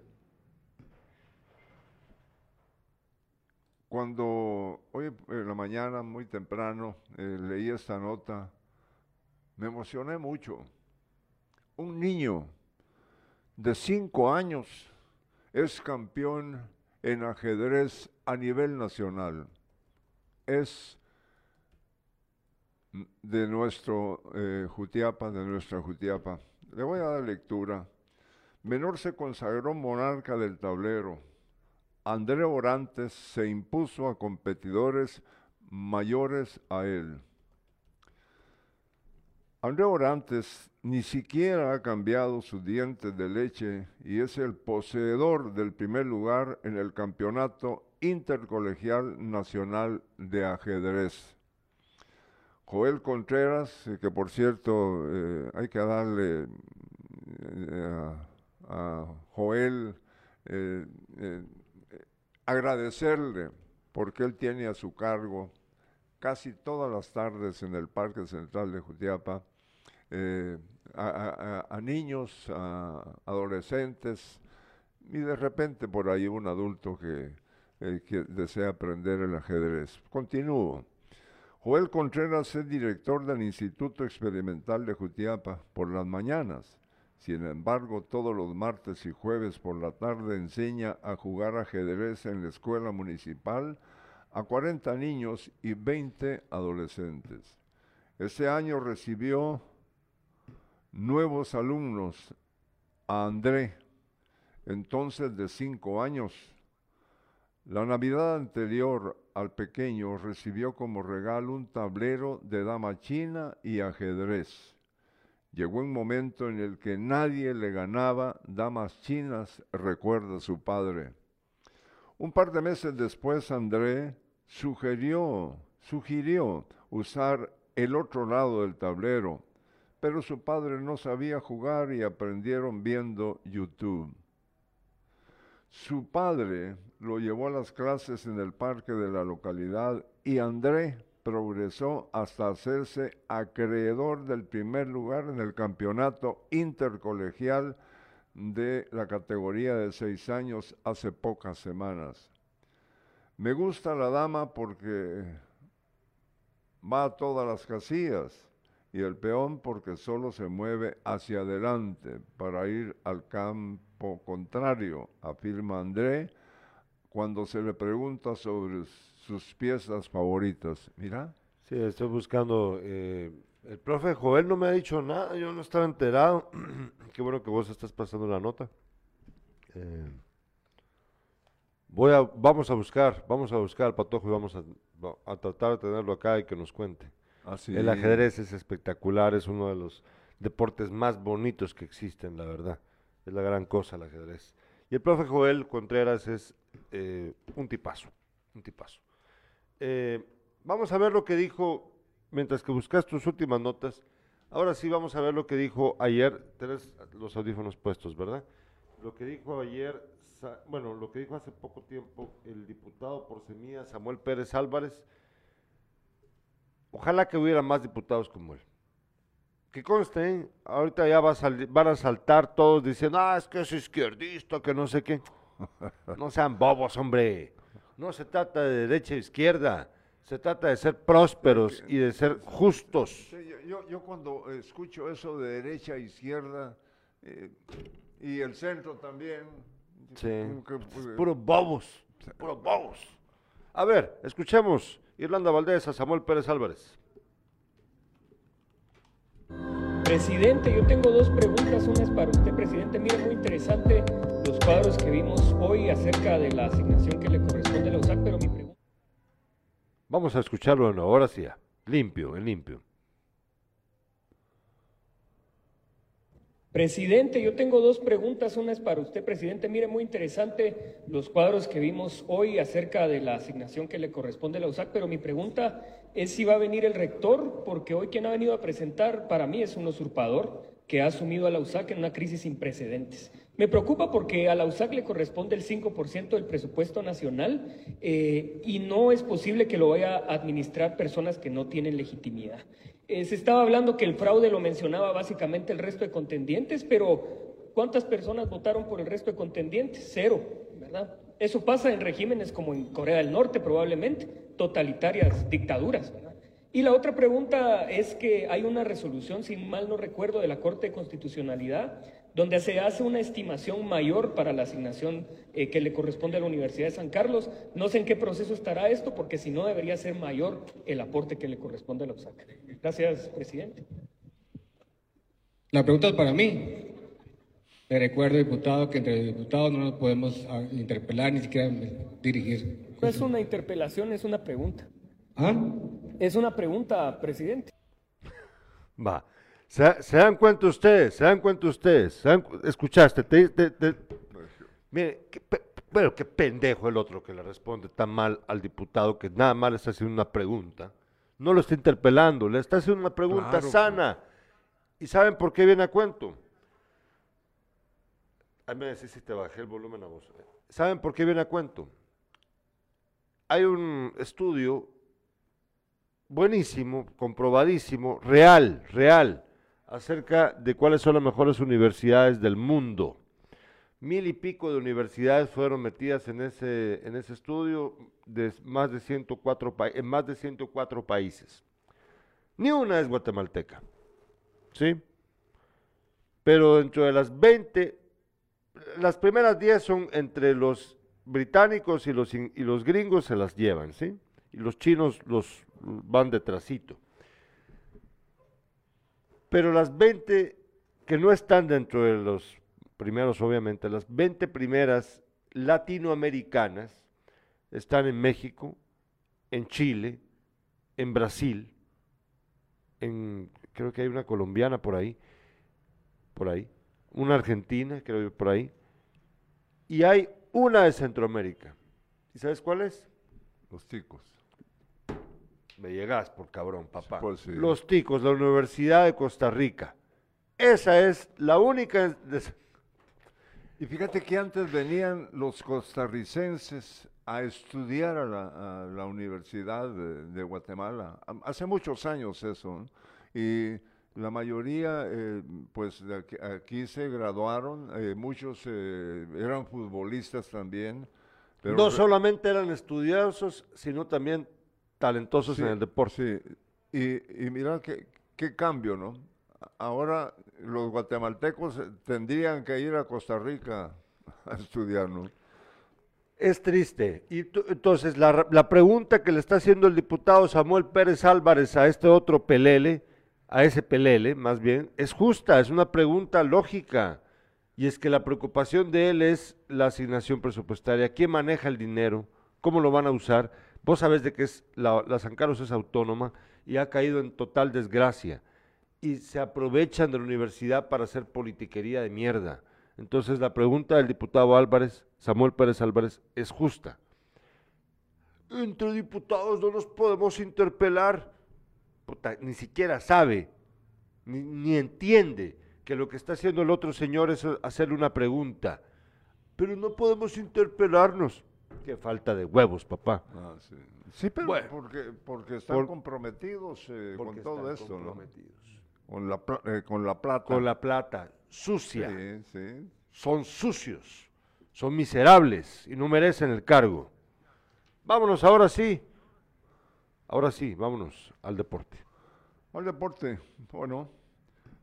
S2: cuando hoy en la mañana, muy temprano, eh, leí esta nota, me emocioné mucho. Un niño de cinco años es campeón en ajedrez a nivel nacional. Es de nuestro eh, Jutiapa, de nuestra Jutiapa. Le voy a dar lectura. Menor se consagró monarca del tablero. André Orantes se impuso a competidores mayores a él. André Orantes ni siquiera ha cambiado sus dientes de leche y es el poseedor del primer lugar en el Campeonato Intercolegial Nacional de Ajedrez. Joel Contreras, eh, que por cierto eh, hay que darle eh, a Joel, eh, eh, agradecerle porque él tiene a su cargo casi todas las tardes en el Parque Central de Jutiapa eh, a, niños, a adolescentes y de repente por ahí un adulto que, que desea aprender el ajedrez. Continúo. Joel Contreras es director del Instituto Experimental de Jutiapa por las mañanas. Sin embargo, todos los martes y jueves por la tarde enseña a jugar ajedrez en la escuela municipal a 40 niños y 20 adolescentes. Este año recibió nuevos alumnos a André, entonces de 5 años. La Navidad anterior al pequeño recibió como regalo un tablero de dama china y ajedrez. Llegó un momento en el que nadie le ganaba damas chinas, recuerda su padre. Un par de meses después, André sugirió, sugirió usar el otro lado del tablero, pero su padre no sabía jugar y aprendieron viendo YouTube. Su padre lo llevó a las clases en el parque de la localidad y André progresó hasta hacerse acreedor del primer lugar en el campeonato intercolegial de la categoría de seis años hace pocas semanas. Me gusta la dama porque va a todas las casillas y el peón porque solo se mueve hacia adelante para ir al campo contrario, afirma André cuando se le pregunta sobre sus piezas favoritas. Mira,
S1: Sí, estoy buscando. eh, el profe Joel no me ha dicho nada, yo no estaba enterado. <clears throat> Qué bueno que vos estás pasando la nota. Eh, voy a, vamos a buscar, vamos a buscar al patojo y vamos a, a tratar de tenerlo acá y que nos cuente.
S2: así.
S1: El ajedrez es espectacular, es uno de los deportes más bonitos que existen, la verdad. Es la gran cosa el ajedrez. Y el profe Joel Contreras es eh, un tipazo, un tipazo. Eh, vamos a ver lo que dijo, mientras que buscas tus últimas notas. Ahora sí vamos a ver lo que dijo ayer. Tenés los audífonos puestos, ¿verdad? Lo que dijo ayer, bueno, lo que dijo hace poco tiempo el diputado por Semilla, Samuel Pérez Álvarez. Ojalá que hubiera más diputados como él. Que conste, ¿eh? ahorita ya va a van a saltar todos diciendo, ah, es que es izquierdista, que no sé qué. No sean bobos, hombre. No se trata de derecha e izquierda. Se trata de ser prósperos y de ser justos.
S2: Sí, yo, cuando escucho eso de derecha a izquierda eh, y el centro también,
S1: Sí.
S2: que, pues,
S1: Puros bobos, puros bobos. A ver, escuchemos Irlanda Valdés a Samuel Pérez Álvarez.
S5: Presidente, yo tengo dos preguntas. Una es para usted, presidente. Mire, muy interesante los cuadros que vimos hoy acerca de la asignación que le corresponde a la USAC, pero mi pregunta...
S1: Vamos a escucharlo de nuevo, ahora sí, limpio, en limpio.
S5: Presidente, yo tengo dos preguntas. Una es para usted, presidente. Mire, muy interesante los cuadros que vimos hoy acerca de la asignación que le corresponde a la USAC, pero mi pregunta es si va a venir el rector, porque hoy quien ha venido a presentar para mí es un usurpador que ha asumido a la USAC en una crisis sin precedentes. Me preocupa porque a la USAC le corresponde el 5% del presupuesto nacional eh, y no es posible que lo vaya a administrar personas que no tienen legitimidad. Eh, se estaba hablando que el fraude lo mencionaba básicamente el resto de contendientes, pero ¿cuántas personas votaron por el resto de contendientes? Cero, ¿verdad? Eso pasa en regímenes como en Corea del Norte probablemente, totalitarias dictaduras. Y la otra pregunta es que hay una resolución, si mal no recuerdo, de la Corte de Constitucionalidad, donde se hace una estimación mayor para la asignación eh, que le corresponde a la Universidad de San Carlos. No sé en qué proceso estará esto, porque si no debería ser mayor el aporte que le corresponde a la USAC. Gracias, presidente.
S6: La pregunta es para mí. Le recuerdo, diputado, que entre diputados no nos podemos ah, interpelar ni siquiera dirigir.
S5: No es una interpelación, es una pregunta.
S6: ¿Ah?
S5: Es una pregunta, presidente.
S1: Va. ¿Se, se dan cuenta ustedes? ¿Se dan cuenta ustedes? ¿Se dan cu- ¿Escuchaste? Te- te- te- Mire, qué, pe- bueno, qué pendejo el otro que le responde tan mal al diputado que nada más le está haciendo una pregunta. No lo está interpelando, le está haciendo una pregunta
S2: Claro,
S1: sana. ¿Y saben por qué viene a cuento? Ahí me decís si te bajé el volumen a vos. ¿Saben por qué viene a cuento? Hay un estudio buenísimo, comprobadísimo, real, real, acerca de cuáles son las mejores universidades del mundo. Mil y pico de universidades fueron metidas en ese, en ese estudio de más de 104 pa- en más de 104 países. Ni una es guatemalteca. ¿Sí? Pero dentro de las 20, las primeras 10 son entre los británicos y los, y los gringos se las llevan, ¿sí? Y los chinos los van detrásito. Pero las 20 que no están dentro de los primeros, obviamente, las 20 primeras latinoamericanas están en México, en Chile, en Brasil, en, creo que hay una colombiana por ahí, por ahí, una argentina, creo yo, por ahí, y hay una de Centroamérica. ¿Y sabes cuál es?
S2: Los ticos.
S1: Me llegas por cabrón, papá.
S2: pues sí.
S1: Los ticos, la Universidad de Costa Rica. Esa es la única... de-
S2: Y fíjate que antes venían los costarricenses a estudiar a la, a la Universidad de, de Guatemala. Hace muchos años eso. ¿no? Y la mayoría, eh, pues de aquí, aquí se graduaron. eh, muchos eh, eran futbolistas también. Pero
S1: no solamente eran estudiosos, sino también talentosos en el deporte.
S2: Sí, y, y mira qué, qué cambio, ¿no? Ahora los guatemaltecos tendrían que ir a Costa Rica <laughs> a estudiar, ¿no?
S1: Es triste. Y entonces la, la pregunta que le está haciendo el diputado Samuel Pérez Álvarez a este otro pelele, a pelele más bien, es justa, es una pregunta lógica. Y es que la preocupación de él es la asignación presupuestaria. ¿Quién maneja el dinero? ¿Cómo lo van a usar? Vos sabés de que es la, la San Carlos es autónoma y ha caído en total desgracia. Y se aprovechan de la universidad para hacer politiquería de mierda. Entonces la pregunta del diputado Álvarez, Samuel Pérez Álvarez, es justa. Entre diputados no nos podemos interpelar. Puta, ni siquiera sabe, ni, ni entiende que lo que está haciendo el otro señor es hacerle una pregunta. Pero no podemos interpelarnos. Qué falta de huevos, papá.
S2: Ah, sí. Sí, pero
S1: Bueno.
S2: porque, porque están
S1: Por-
S2: comprometidos eh, con todo
S1: están
S2: esto, ¿no?
S1: comprometidos.
S2: Con la, eh, con la plata.
S1: Con la plata sucia.
S2: Sí, sí.
S1: son sucios, son miserables y no merecen el cargo. Vámonos, ahora sí. Ahora sí, vámonos al deporte.
S2: Al deporte, bueno,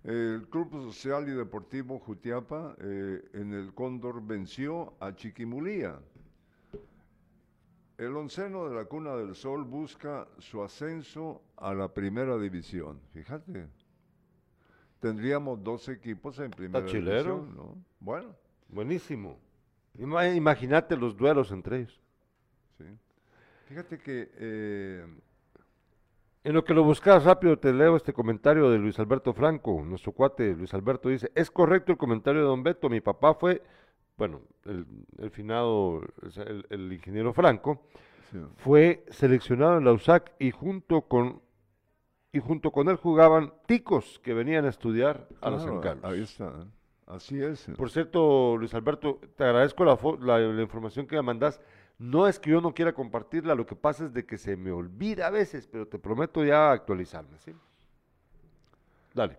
S2: el Club Social y Deportivo Jutiapa eh, en el Cóndor venció a Chiquimulía. El onceno de la Cuna del Sol busca su ascenso a la primera división. Fíjate, tendríamos dos equipos en primera
S1: chilero.
S2: división, ¿no? Bueno,
S1: Buenísimo. Ima- Imagínate los duelos entre ellos.
S2: sí. Fíjate que eh,
S1: En lo que lo buscas rápido, te leo este comentario de Luis Alberto Franco. Nuestro cuate Luis Alberto dice, es correcto el comentario de Don Beto, mi papá fue, bueno, el, el finado, el, el ingeniero Franco,
S2: sí.
S1: fue seleccionado en la USAC y junto con y junto con él jugaban ticos que venían a estudiar a la San Carlos.
S2: Ahí está, ¿eh? así es.
S1: Por cierto, Luis Alberto, te agradezco la, fo- la, la información que me mandas. No es que yo no quiera compartirla, lo que pasa es de que se me olvida a veces, pero te prometo ya actualizarme, ¿sí? Dale.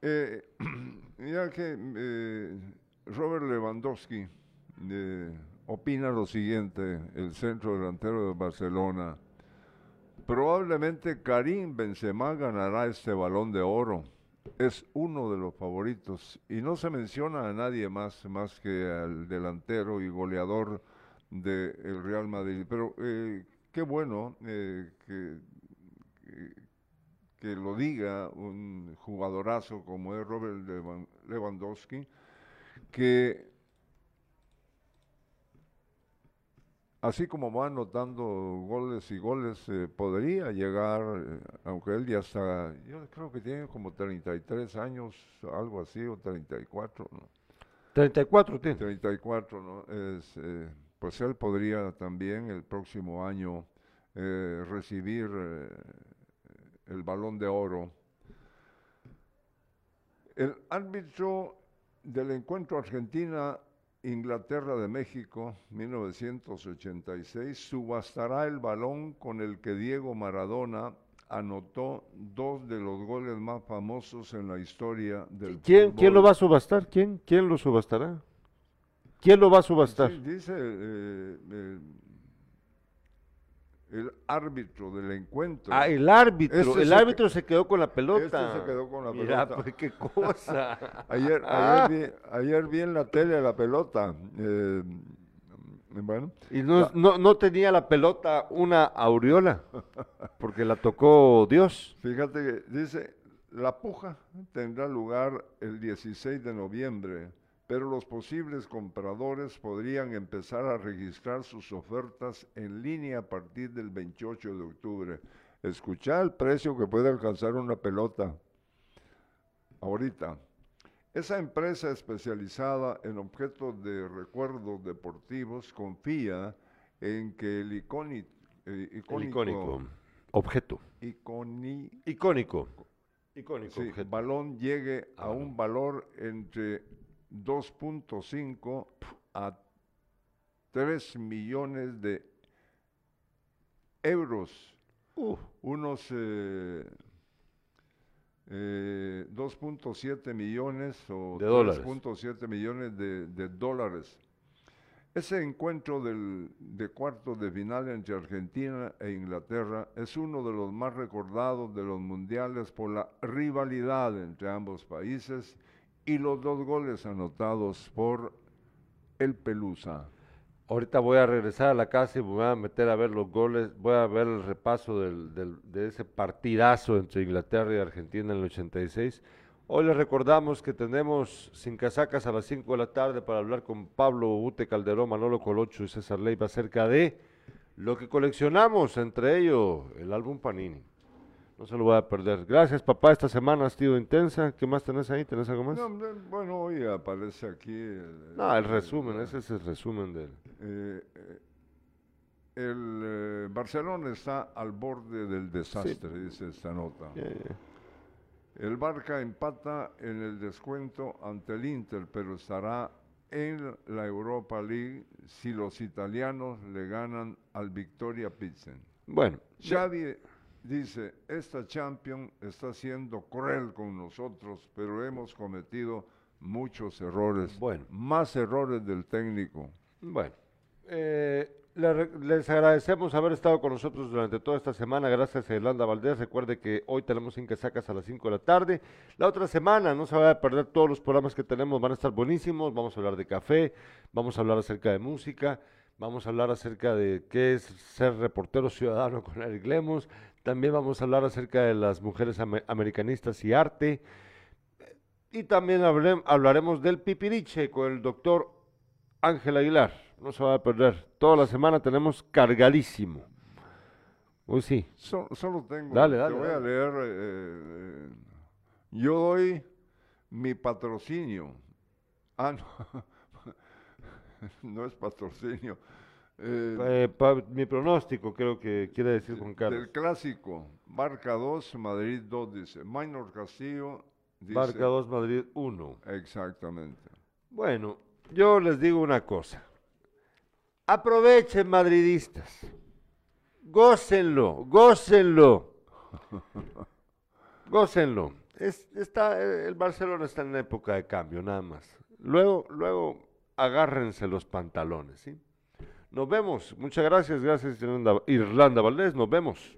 S2: Eh, <clears throat> mira que eh, Robert Lewandowski eh, opina lo siguiente, el centro delantero de Barcelona. Probablemente Karim Benzema ganará este balón de oro. Es uno de los favoritos y no se menciona a nadie más más que al delantero y goleador del Real Madrid. Pero eh, qué bueno eh, que, que- que lo diga un jugadorazo como es Robert Lewandowski, que así como va anotando goles y goles, eh, podría llegar, eh, aunque él ya está, yo creo que tiene como 33 años, algo así, o 34, ¿no?
S1: 34 tiene.
S2: 34, ¿no? Es, eh, pues él podría también el próximo año eh, recibir eh, el balón de oro. El árbitro del encuentro Argentina Inglaterra de México, 1986, subastará el balón con el que Diego Maradona anotó dos de los goles más famosos en la historia del
S1: ¿Quién, ¿Quién lo
S2: fútbol.
S1: va a subastar? ¿Quién, ¿Quién lo subastará? ¿Quién lo va a subastar?
S2: Sí, dice eh, eh, el árbitro del encuentro.
S1: Ah, el árbitro.
S2: Este
S1: el
S2: se
S1: árbitro se quedó con la pelota.
S2: Este se quedó con la
S1: Mira,
S2: pelota.
S1: pues qué cosa. <laughs>
S2: Ayer,
S1: Ah.
S2: ayer, vi, ayer vi en la tele la pelota. eh, bueno,
S1: Y no, no, no tenía la pelota una aureola, porque la tocó Dios.
S2: fíjate que dice, la puja tendrá lugar el 16 de noviembre, pero los posibles compradores podrían empezar a registrar sus ofertas en línea a partir del 28 de octubre. Escucha el precio que puede alcanzar una pelota ahorita. Esa empresa especializada en objetos de recuerdos deportivos confía en que el eh,
S1: El
S2: icónico,
S1: icónico. Objeto.
S2: iconi-
S1: Icónico. Icónico.
S2: sí,
S1: objeto.
S2: balón llegue a
S1: Ah,
S2: un valor entre 2.5 a 3 millones de euros.
S1: Uh,
S2: unos eh, eh, 2.7 millones o
S1: De dólares.
S2: 3.7 millones de, de dólares. Ese encuentro del, de cuartos de final entre Argentina e Inglaterra es uno de los más recordados de los mundiales por la rivalidad entre ambos países y los dos goles anotados por el Pelusa.
S1: Ahorita voy a regresar a la casa y me voy a meter a ver los goles, voy a ver el repaso del, de ese partidazo entre Inglaterra y Argentina en el 86. Hoy les recordamos que tenemos sin casacas a las 5 de la tarde para hablar con Pablo Ute Calderón, Manolo Colocho y César Leiva acerca de lo que coleccionamos, entre ellos el álbum Panini. No se lo voy a perder. Gracias papá, esta semana ha sido intensa. ¿Qué más tenés ahí? ¿Tenés algo más?
S2: No, bueno, hoy aparece aquí. el-
S1: No, el
S2: el-
S1: resumen, ese es el resumen del...
S2: Eh, eh, el eh, Barcelona está al borde del desastre, dice esta nota. El Barca empata en el descuento ante el Inter, pero estará en la Europa League si los italianos le ganan al Victoria Pilsen.
S1: Bueno,
S2: Xavi dice, esta Champions está siendo cruel con nosotros, pero hemos cometido muchos errores.
S1: Bueno.
S2: Más errores del técnico.
S1: Bueno, eh, les agradecemos haber estado con nosotros durante toda esta semana. Gracias a Irlanda Valdés. Recuerde que hoy tenemos Sin Casacas a las 5 de la tarde. La otra semana no se vaya a perder todos los programas que tenemos. Van a estar buenísimos. Vamos a hablar de café, vamos a hablar acerca de música, vamos a hablar acerca de qué es ser reportero ciudadano con Eric Lemos. También vamos a hablar acerca de las mujeres ame- americanistas y arte. Y también hablem- hablaremos del pipiriche con el doctor Ángel Aguilar. No se va a perder. Toda la semana tenemos cargadísimo. Uy, sí.
S2: So- solo tengo,
S1: Dale,
S2: te
S1: dale,
S2: voy a leer. eh, eh, yo doy mi patrocinio. Ah, no. <laughs> <laughs> no es patrocinio. Eh,
S1: Eh, pa- mi pronóstico creo que quiere decir Juan Carlos.
S2: del clásico, Barca 2, Madrid 2, dice. Minor Castillo dice.
S1: Barca 2, Madrid 1.
S2: Exactamente.
S1: Bueno, yo les digo una cosa. Aprovechen, madridistas. Gócenlo, gócenlo. <laughs> gócenlo. Es- está, eh, el Barcelona está en época de cambio, nada más. Luego, luego, agárrense los pantalones, ¿sí? Nos vemos. Muchas gracias, gracias Irlanda, Irlanda Valdés. Nos vemos.